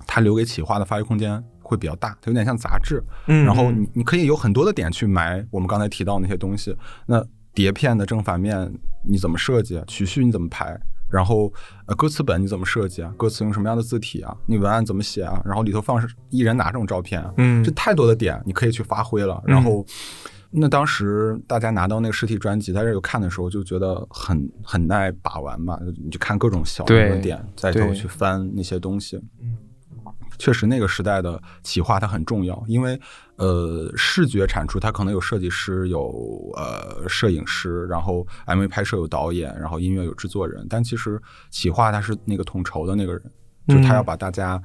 它留给企划的发挥空间会比较大，它有点像杂志，嗯然后你你可以有很多的点去埋我们刚才提到那些东西，那碟片的正反面你怎么设计，曲序你怎么排？然后，呃，歌词本你怎么设计啊？歌词用什么样的字体啊？你文案怎么写啊？然后里头放是艺人哪种照片啊？嗯这太多的点你可以去发挥了。然后，那当时大家拿到那个实体专辑，在这有看的时候，就觉得很很耐把玩嘛，你就看各种小的点，再头对去翻那些东西。确实，那个时代的企划它很重要，因为呃，视觉产出它可能有设计师、有呃摄影师，然后 MV 拍摄有导演，然后音乐有制作人，但其实企划他是那个统筹的那个人，就他嗯要把大家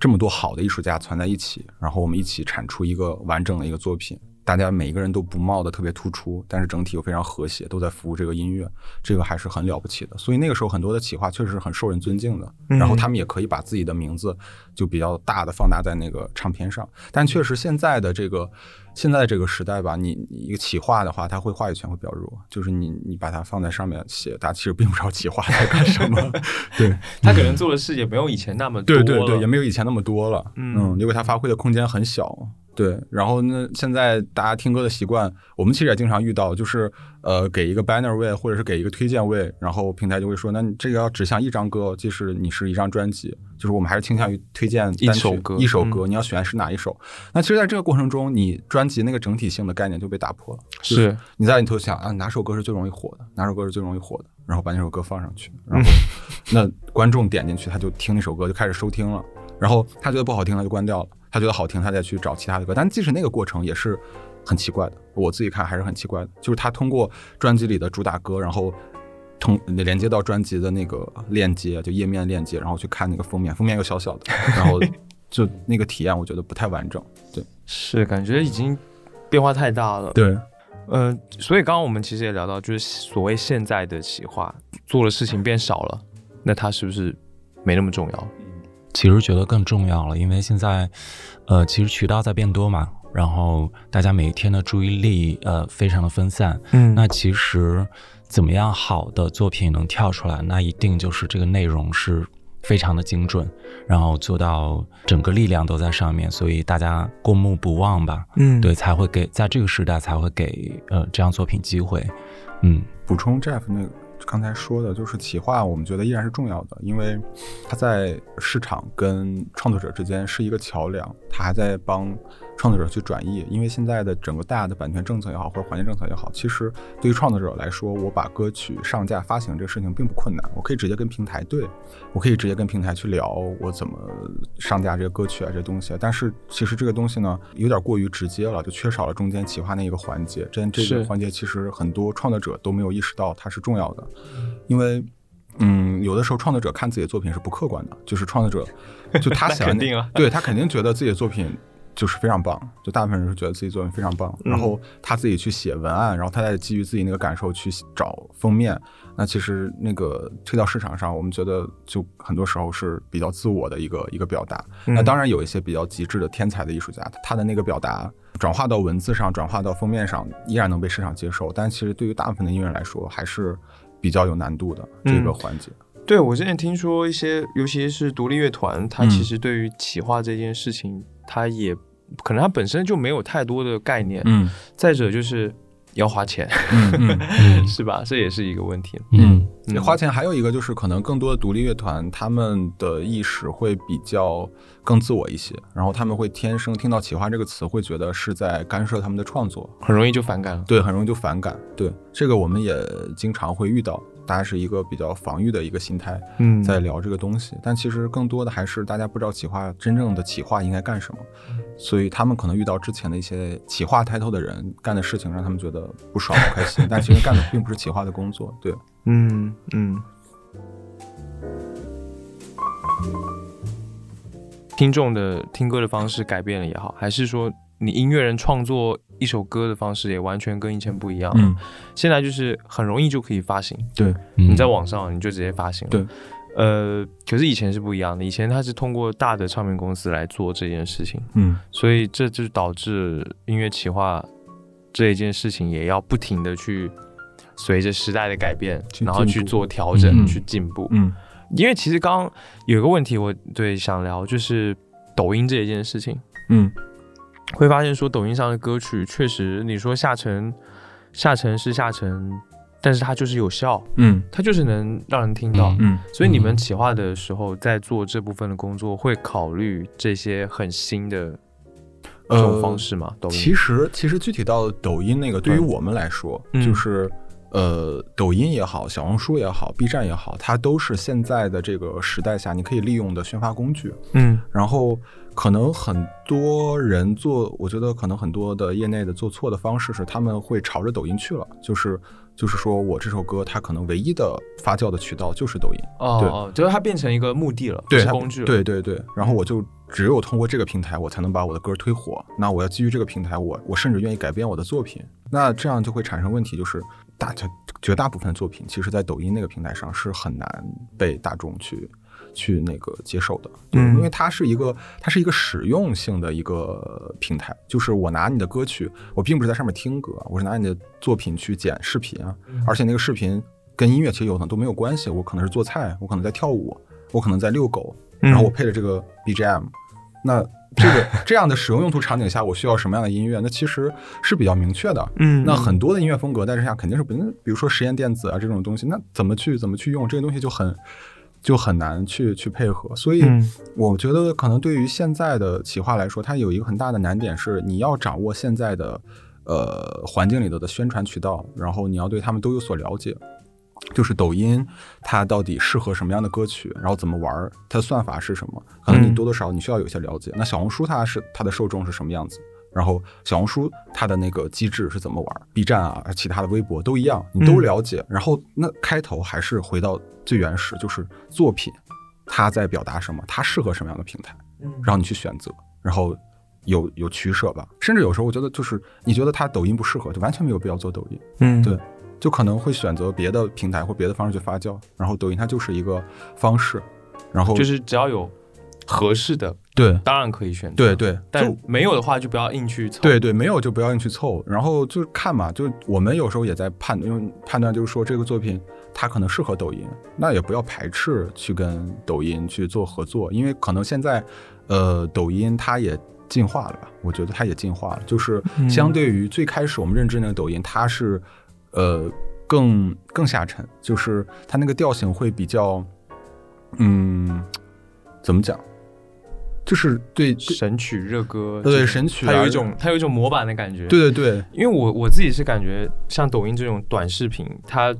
这么多好的艺术家攒在一起，然后我们一起产出一个完整的一个作品。大家每一个人都不冒的特别突出，但是整体又非常和谐，都在服务这个音乐，这个还是很了不起的。所以那个时候很多的企划确实是很受人尊敬的，嗯然后他们也可以把自己的名字就比较大的放大在那个唱片上。但确实现在的这个现在这个时代吧，你你一个企划的话，他会话语权会比较弱，就是你你把它放在上面写，大家其实并不知道企划在干什么。(laughs) 对，他可能做的事也没有以前那么多对对对，也没有以前那么多了。嗯嗯，因为他发挥的空间很小。对，然后呢，现在大家听歌的习惯，我们其实也经常遇到，就是呃，给一个 banner 位或者是给一个推荐位，然后平台就会说，那你这个要指向一张歌，即使你是一张专辑，就是我们还是倾向于推荐一首歌一首歌，你要选是哪一首？那其实，在这个过程中，你专辑那个整体性的概念就被打破了。就是你在里头想啊，哪首歌是最容易火的，哪首歌是最容易火的，然后把那首歌放上去，然后 (laughs) 那观众点进去，他就听那首歌，就开始收听了，然后他觉得不好听，他就关掉了；他觉得好听，他再去找其他的歌。但即使那个过程也是很奇怪的，我自己看还是很奇怪的，就是他通过专辑里的主打歌，然后通连接到专辑的那个链接，就页面链接，然后去看那个封面，封面又小小的，然后 (laughs) 就那个体验，我觉得不太完整。对是感觉已经变化太大了。对，嗯、所以刚刚我们其实也聊到，就是所谓现在的企划做的事情变少了，那它是不是没那么重要？其实觉得更重要了，因为现在，呃，其实渠道在变多嘛，然后大家每一天的注意力呃非常的分散，嗯。那其实怎么样好的作品能跳出来，那一定就是这个内容是非常的精准，然后做到整个力量都在上面，所以大家过目不忘吧，嗯。对，才会给在这个时代才会给呃这样作品机会，嗯。补充 Jeff 那个刚才说的，就是企划，我们觉得依然是重要的，因为它在市场跟创作者之间是一个桥梁，它还在帮创作者去转译。因为现在的整个大的版权政策也好，或者环境政策也好，其实对于创作者来说，我把歌曲上架发行这个事情并不困难，我可以直接跟平台对，我可以直接跟平台去聊我怎么上架这个歌曲啊这东西。但是其实这个东西呢，有点过于直接了，就缺少了中间企划那一个环节。这这个环节其实很多创作者都没有意识到它是重要的，因为。嗯，有的时候创作者看自己的作品是不客观的，就是创作者，就他想 (laughs) 肯定啊对他肯定觉得自己的作品就是非常棒，就大部分人是觉得自己作品非常棒，嗯然后他自己去写文案，然后他再基于自己那个感受去找封面。那其实那个推到市场上，我们觉得就很多时候是比较自我的一个一个表达。嗯那当然有一些比较极致的天才的艺术家，他的那个表达转化到文字上，转化到封面上，依然能被市场接受。但其实对于大部分的音乐人来说，还是比较有难度的这个嗯环节。对我之前听说一些，尤其是独立乐团，它嗯其实对于企划这件事情，它也可能他本身就没有太多的概念。嗯再者就是要花钱，嗯嗯。嗯 (laughs) 是吧？这也是一个问题。嗯嗯花钱还有一个就是，可能更多的独立乐团，他们的意识会比较更自我一些，然后他们会天生听到企划这个词，会觉得是在干涉他们的创作，很容易就反感了。对，很容易就反感。对，这个我们也经常会遇到，大家是一个比较防御的一个心态嗯在聊这个东西，但其实更多的还是大家不知道企划真正的企划应该干什么，所以他们可能遇到之前的一些企划 title 的人干的事情，让他们觉得不爽不开心，(laughs) 但其实干的并不是企划的工作。对，嗯嗯。听众的听歌的方式改变了也好，还是说你音乐人创作一首歌的方式也完全跟以前不一样了？嗯，现在就是很容易就可以发行，对，嗯。你在网上你就直接发行了。对，呃，可是以前是不一样的，以前它是通过大的唱片公司来做这件事情，嗯。所以这就导致音乐企划这一件事情也要不停的去随着时代的改变，然后去做调整、嗯。去进步。嗯。因为其实刚刚有一个问题，我对想聊就是抖音这一件事情，嗯会发现说抖音上的歌曲确实，你说下沉，下沉是下沉，但是它就是有效，嗯它就是能让人听到。嗯嗯所以你们企划的时候，在做这部分的工作，会考虑这些很新的这种方式吗？抖音呃其实其实具体到抖音那个，对于我们来说，嗯就是呃，抖音也好，小红书也好，B 站也好，它都是现在的这个时代下你可以利用的宣发工具。嗯然后可能很多人做，我觉得可能很多的业内的做错的方式是，他们会朝着抖音去了，就是就是说我这首歌它可能唯一的发酵的渠道就是抖音。对哦哦，就是它变成一个目的了，不是工具了。对对对，然后我就只有通过这个平台，我才能把我的歌推火。那我要基于这个平台，我我甚至愿意改变我的作品。那这样就会产生问题，就是大家绝大部分作品，其实在抖音那个平台上是很难被大众去去那个接受的，对，嗯因为它是一个它是一个实用性的一个平台，就是我拿你的歌曲，我并不是在上面听歌，我是拿你的作品去剪视频啊，而且那个视频跟音乐其实有可能都没有关系，我可能是做菜，我可能在跳舞，我可能在遛狗，嗯然后我配了这个 BGM，那这个这样的使用用途场景下，我需要什么样的音乐？那其实是比较明确的。嗯，那很多的音乐风格在这下肯定是不，比如说实验电子啊这种东西，那怎么去怎么去用这个东西就很就很难去去配合。所以嗯我觉得可能对于现在的企划来说，它有一个很大的难点是你要掌握现在的呃环境里头的宣传渠道，然后你要对他们都有所了解。就是抖音它到底适合什么样的歌曲，然后怎么玩儿，它的算法是什么？可能你嗯多多少少你需要有一些了解。那小红书它是它的受众是什么样子？然后小红书它的那个机制是怎么玩？B 站啊，其他的微博都一样，你都嗯了解。然后那开头还是回到最原始，就是作品它在表达什么，它适合什么样的平台，让你去选择，然后有有取舍吧。甚至有时候我觉得，就是你觉得它抖音不适合，就完全没有必要做抖音。嗯对就可能会选择别的平台或别的方式去发酵，然后抖音它就是一个方式，然后就是只要有合适的，对当然可以选择。对，对，但没有的话就不要硬去凑。对对，没有就不要硬去凑，然后就看嘛，就我们有时候也在判，因为判断就是说这个作品它可能适合抖音，那也不要排斥去跟抖音去做合作，因为可能现在呃抖音它也进化了吧，我觉得它也进化了，就是嗯。相对于最开始我们认知那个抖音，它是呃更更下沉，就是它那个调性会比较嗯怎么讲，就是对对神曲热歌，对神曲啊它有一种它有一种模板的感觉。，对对对。因为我我自己是感觉像抖音这种短视频，它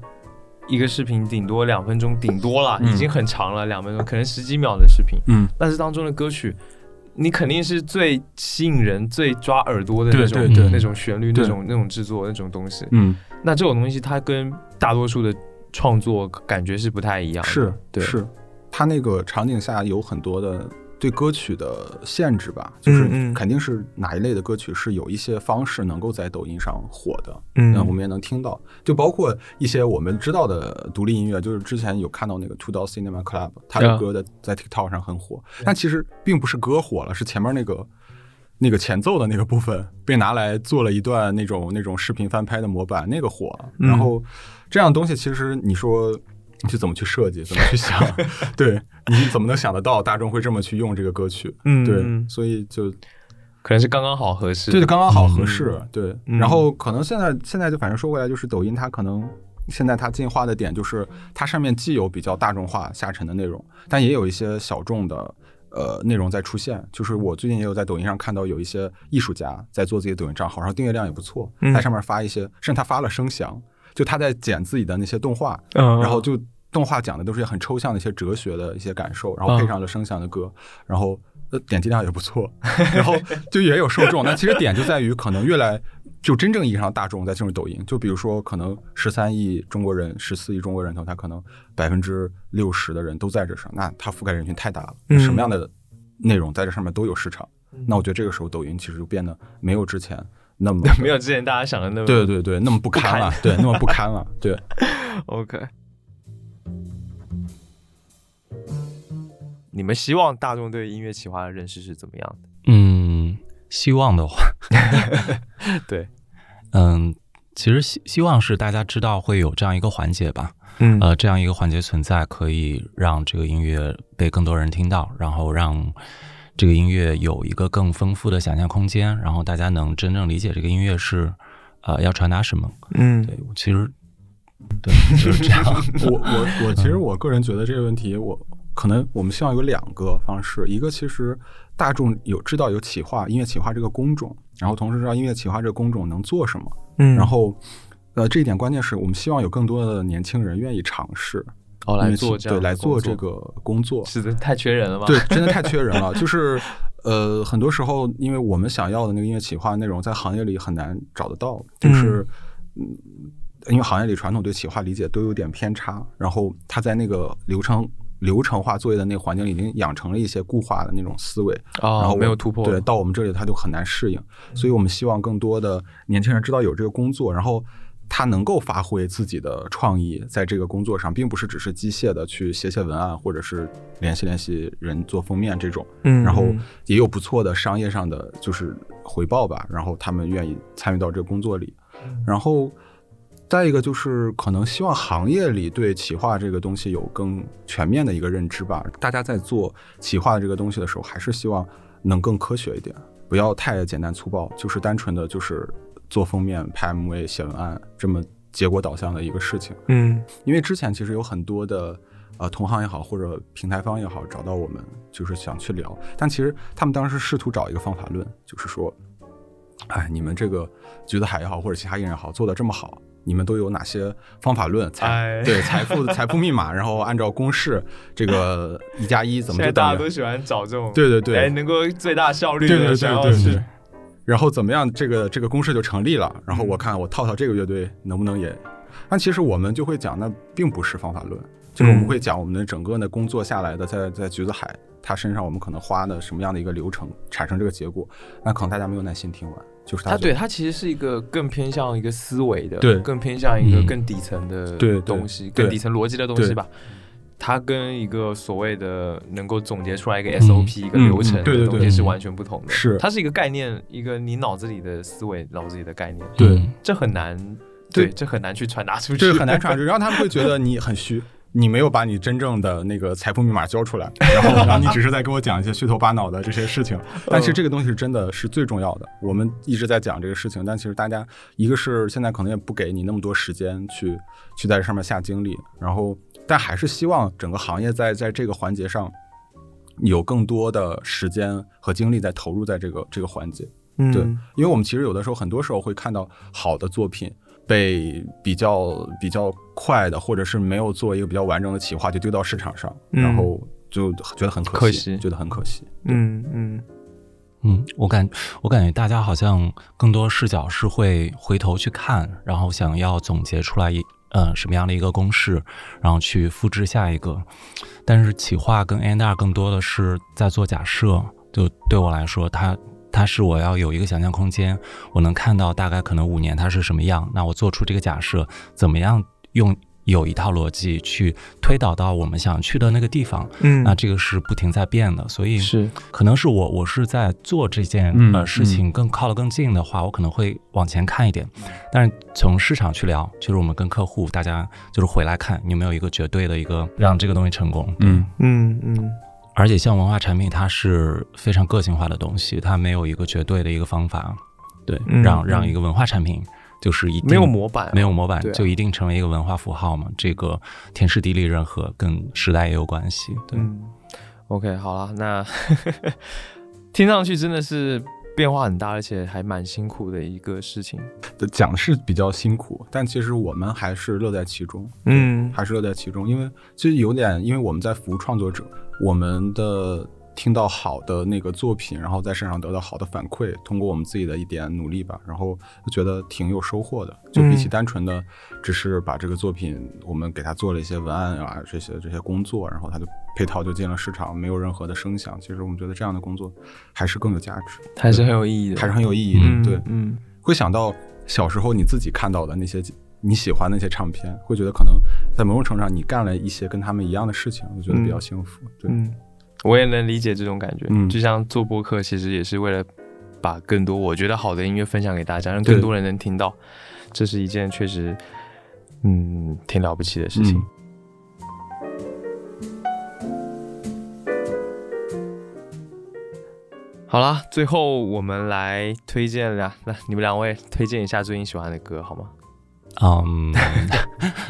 一个视频顶多两分钟，顶多了，嗯已经很长了，两分钟，可能十几秒的视频，嗯但是当中的歌曲。你肯定是最吸引人、最抓耳朵的那种、对对对那种旋律、那种那种制作、那种东西。嗯。那这种东西，它跟大多数的创作感觉是不太一样的。是对，是，它那个场景下有很多的对歌曲的限制吧，就是肯定是哪一类的歌曲是有一些方式能够在抖音上火的，嗯。那我们也能听到，就包括一些我们知道的独立音乐，就是之前有看到那个 Two Door Cinema Club，他的啊。歌的在 TikTok 上很火，但其实并不是歌火了，是前面那个。那个前奏的那个部分被拿来做了一段那种那种视频翻拍的模板，那个火。然后这样东西其实你说你去怎么去设计，怎么去想，(laughs) 对，你怎么能想得到大众会这么去用这个歌曲？嗯对嗯，所以就可能是刚刚好合适。对，刚刚好合嗯适。对，嗯然后可能现在现在就反正说回来，就是抖音它可能现在它进化的点就是它上面既有比较大众化下沉的内容，但也有一些小众的。呃，内容在出现，就是我最近也有在抖音上看到有一些艺术家在做自己的抖音账号，然后订阅量也不错，嗯在上面发一些，甚至他发了声响，就他在剪自己的那些动画，嗯，然后就动画讲的都是很抽象的一些哲学的一些感受，然后配上了声响的歌，然后呃点击量也不错，(laughs) 然后就也有受众。那其实点就在于可能越来就真正意义上大众在进入抖音，就比如说可能十三亿中国人、十四亿中国人头，他可能百分之六十的人都在这上，那它覆盖人群太大了，嗯什么样的内容在这上面都有市场。那我觉得这个时候抖音其实就变得没有之前那么 (laughs) 没有之前大家想的那么对对对那么不堪了，对那么不堪了，对。(laughs) OK。你们希望大众对音乐企划的认识是怎么样的？(laughs) 嗯，希望的话，(laughs) 对，(laughs) 嗯，其实希希望是大家知道会有这样一个环节吧，嗯呃，这样一个环节存在，可以让这个音乐被更多人听到，然后让这个音乐有一个更丰富的想象空间，然后大家能真正理解这个音乐是呃要传达什么。嗯对，其实对就是这样。我我我其实我个人觉得这个问题，我可能我们希望有两个方式，一个其实大众有知道有企划音乐企划这个工种，然后同时知道音乐企划这个工种能做什么，嗯然后呃这一点关键是我们希望有更多的年轻人愿意尝试哦来做这对来做这个工作，是的，太缺人了吗？对，真的太缺人了。(laughs) 就是呃，很多时候，因为我们想要的那个音乐企划内容，在行业里很难找得到，就是嗯，因为行业里传统对企划理解都有点偏差，然后他在那个流程。流程化作业的那个环境里，已经养成了一些固化的那种思维，哦，然后没有突破，对，到我们这里他就很难适应，所以我们希望更多的年轻人知道有这个工作，然后他能够发挥自己的创意在这个工作上，并不是只是机械的去写写文案，或者是联系联系人做封面这种，嗯，然后嗯。也有不错的商业上的就是回报吧，然后他们愿意参与到这个工作里，然后。再一个就是可能希望行业里对企划这个东西有更全面的一个认知吧。大家在做企划这个东西的时候，还是希望能更科学一点，不要太简单粗暴，就是单纯的就是做封面、拍 MV、写文案这么结果导向的一个事情。嗯因为之前其实有很多的呃同行也好，或者平台方也好，找到我们就是想去聊，但其实他们当时试图找一个方法论，就是说，哎，你们这个橘子海也好，或者其他艺人也好，做的这么好。你们都有哪些方法论？财、哎对财富 (laughs) 财富密码，然后按照公式，这个一加一怎么现在就？大家都喜欢找这种对对对，哎能够最大效率的，对对对对对。然后怎么样，这个这个公式就成立了。然后我看我套套这个乐队能不能也，但其实我们就会讲，那并不是方法论，就是我们会讲我们的整个的工作下来的，在在橘子海他身上我们可能花的什么样的一个流程产生这个结果，那可能大家没有耐心听完，就是它他对他其实是一个更偏向一个思维的，对更偏向一个嗯更底层的东西，对更底层逻辑的东西吧。它跟一个所谓的能够总结出来一个 SOP、一个流程嗯对对对的东西是完全不同的。是它是一个概念，一个你脑子里的思维，脑子里的概念。对嗯这很难，对对，这很难去传达出去，这很难传出去，(laughs) 然后他们会觉得你很虚。你没有把你真正的那个财富密码交出来，然后然后你只是在跟我讲一些虚头巴脑的这些事情，(laughs) 但其实这个东西真的是最重要的。我们一直在讲这个事情，但其实大家一个是现在可能也不给你那么多时间去去在这上面下精力，然后但还是希望整个行业在在这个环节上有更多的时间和精力在投入在这个这个环节。嗯对，因为我们其实有的时候，很多时候会看到好的作品被比较比较快的，或者是没有做一个比较完整的企划就丢到市场上，嗯然后就觉得很可可惜觉得很可惜。嗯嗯嗯，我感我感觉大家好像更多视角是会回头去看，然后想要总结出来一呃什么样的一个公式，然后去复制下一个。但是企划跟 A N R 更多的是在做假设，就对我来说，它它是我要有一个想象空间，我能看到大概可能五年它是什么样，那我做出这个假设，怎么样用有一套逻辑去推导到我们想去的那个地方，嗯那这个是不停在变的，所以是可能是我我是在做这件嗯呃事情更靠得更近的话，我可能会往前看一点。但是从市场去聊，就是我们跟客户大家就是回来看，你有没有一个绝对的一个让这个东西成功。嗯嗯嗯而且像文化产品，它是非常个性化的东西，它没有一个绝对的一个方法，对，嗯让嗯让一个文化产品就是一定没有模板没有模板就一定成为一个文化符号嘛？这个天时地利人和跟时代也有关系，对。嗯，OK，好了，那 (laughs) 听上去真的是变化很大，而且还蛮辛苦的一个事情。讲是比较辛苦，但其实我们还是乐在其中。嗯还是乐在其中，因为其实有点，因为我们在服务创作者，我们的听到好的那个作品，然后在身上得到好的反馈，通过我们自己的一点努力吧，然后就觉得挺有收获的。就比起嗯单纯的只是把这个作品，我们给他做了一些文案啊这些这些工作，然后他就配套就进了市场，没有任何的声响。其实我们觉得这样的工作还是更有价值，还是很有意义的，还是很有意义的。嗯对，嗯会想到小时候你自己看到的那些你喜欢的那些唱片，会觉得可能在某种程度上你干了一些跟他们一样的事情，我觉得比较幸福。对，嗯，我也能理解这种感觉。嗯就像做播客，其实也是为了把更多我觉得好的音乐分享给大家，让更多人能听到。这是一件确实，嗯，挺了不起的事情。嗯好啦，最后我们来推荐两，那你们两位推荐一下最近喜欢的歌好吗？嗯、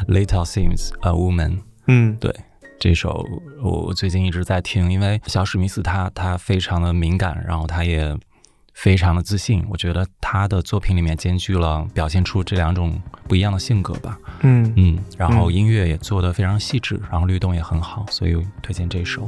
Little Sims a Woman 嗯这首我最近一直在听，因为小史密斯他他非常的敏感，然后他也非常的自信。我觉得他的作品里面兼具了表现出这两种不一样的性格吧。嗯嗯，然后嗯音乐也做得非常细致，然后律动也很好，所以推荐这首。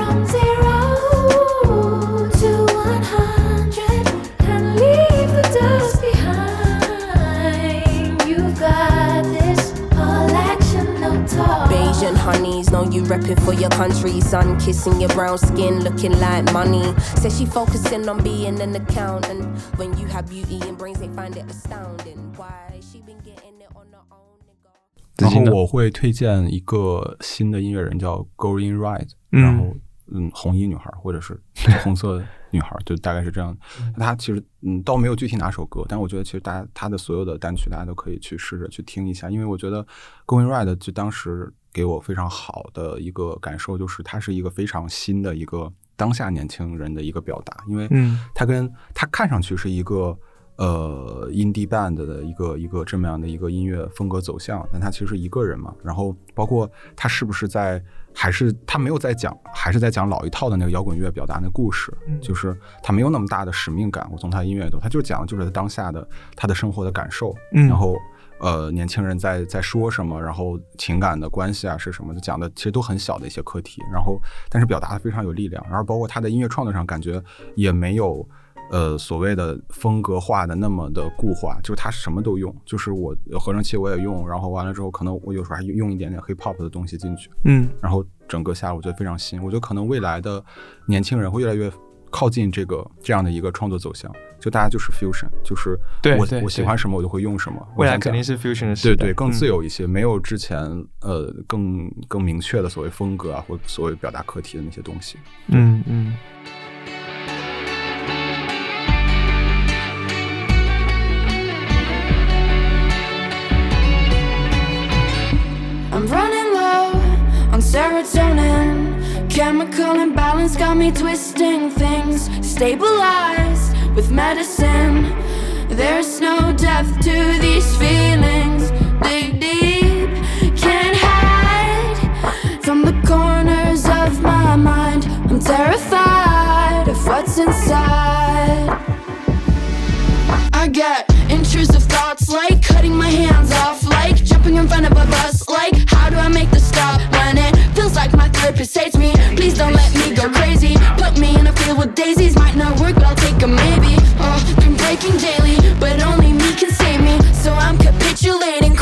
know you repping for your country. Sun kissing your brown skin, looking like money. Says she focusing on being an accountant. When you have beauty and brains, they find it astounding. Why she been getting it on her own, 然后我会推荐一个新的音乐人叫 Going Right，、嗯然后嗯，红衣女孩或者是红色女孩，就大概是这样。她其实嗯，倒没有具体哪首歌，但我觉得其实大家她的所有的单曲，大家都可以去试着去听一下，因为我觉得 Going Right 就当时给我非常好的一个感受，就是它是一个非常新的一个当下年轻人的一个表达，因为嗯它跟它看上去是一个呃 indie band 的一个一个这么样的一个音乐风格走向，但他其实是一个人嘛。然后包括他是不是在，还是他没有在讲，还是在讲老一套的那个摇滚乐表达那故事，就是他没有那么大的使命感。我从他的音乐里头，他就讲的就是他当下的他的生活的感受，嗯然后。呃，年轻人在在说什么，然后情感的关系啊是什么，就讲的其实都很小的一些课题，然后但是表达的非常有力量，然后包括他的音乐创作上感觉也没有呃所谓的风格化的那么的固化，就是他什么都用，就是我合成器我也用，然后完了之后可能我有时候还用一点点 hip hop 的东西进去，嗯。然后整个下来我觉得非常新，我觉得可能未来的年轻人会越来越靠近这个这样的一个创作走向，就大家就是 fusion 就是我我喜欢什么我就会用什么未来肯定是 fusion 的对对更自由一些没有之前呃更更明确的所谓风格啊或所谓表达课题的那些东西嗯嗯 i'm running low on serotonin chemical imbalance got me twisting things Stabilize. With medicine. There's no depth to these feelings. Dig deep, can't hide from the corners of my mind. I'm terrified of what's inside. I get intrusive thoughts like cutting my hands off, like jumping in front of a bus, like how do I make the stop when it feels like my therapist hates me? Please don't let me go crazy. Put me in a field with daisies, might not work, but I'll take a maybe. Oh, been breaking daily, but only me can save me. So I'm capitulating,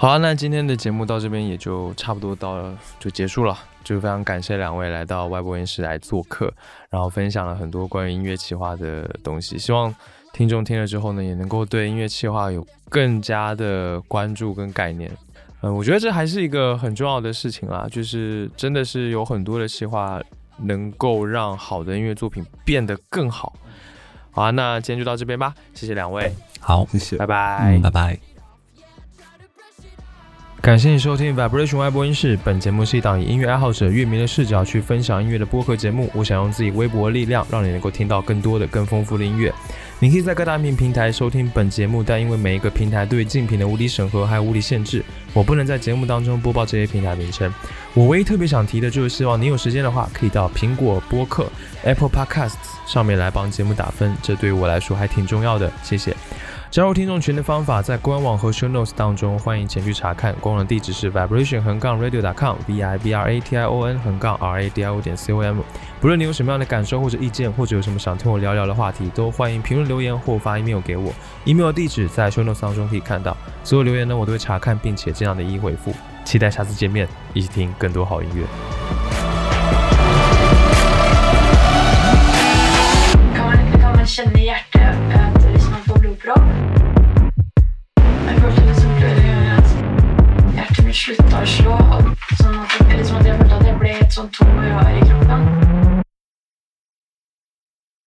好啊，那今天的节目到这边也就差不多到了，就结束了。就非常感谢两位来到外播音室来做客，然后分享了很多关于音乐企划的东西。希望听众听了之后呢，也能够对音乐企划有更加的关注跟概念。嗯，我觉得这还是一个很重要的事情啦，就是真的是有很多的企划能够让好的音乐作品变得更好。好啊，那今天就到这边吧，谢谢两位，好，谢谢拜。拜。嗯，拜拜。感谢你收听 Vibration 外播音室。本节目是一档以音乐爱好者、乐迷的视角去分享音乐的播客节目。我想用自己微薄的力量，让你能够听到更多的、更丰富的音乐。你可以在各大音频平台收听本节目，但因为每一个平台对竞品的无理审核还有无理限制，我不能在节目当中播报这些平台名称。我唯一特别想提的就是，希望你有时间的话，可以到苹果播客 Apple Podcasts 上面来帮节目打分，这对于我来说还挺重要的。谢谢。加入听众群的方法在官网和 show notes 当中欢迎前去查看。官网地址是 vibration 横杠 radio 点 com，v i b r a t i o n 横杠 r a d i o 点 com 不论你有什么样的感受或者意见或者有什么想听我聊聊的话题都欢迎评论留言或发 email 给我。email 地址在 show notes 当中可以看到。所有留言呢我都会查看并且尽量的一一回复。期待下次见面一起听更多好音乐。slutta å slå. Sånn at, eller sånn at jeg følte at jeg ble et sånn tom og rar i kroppen.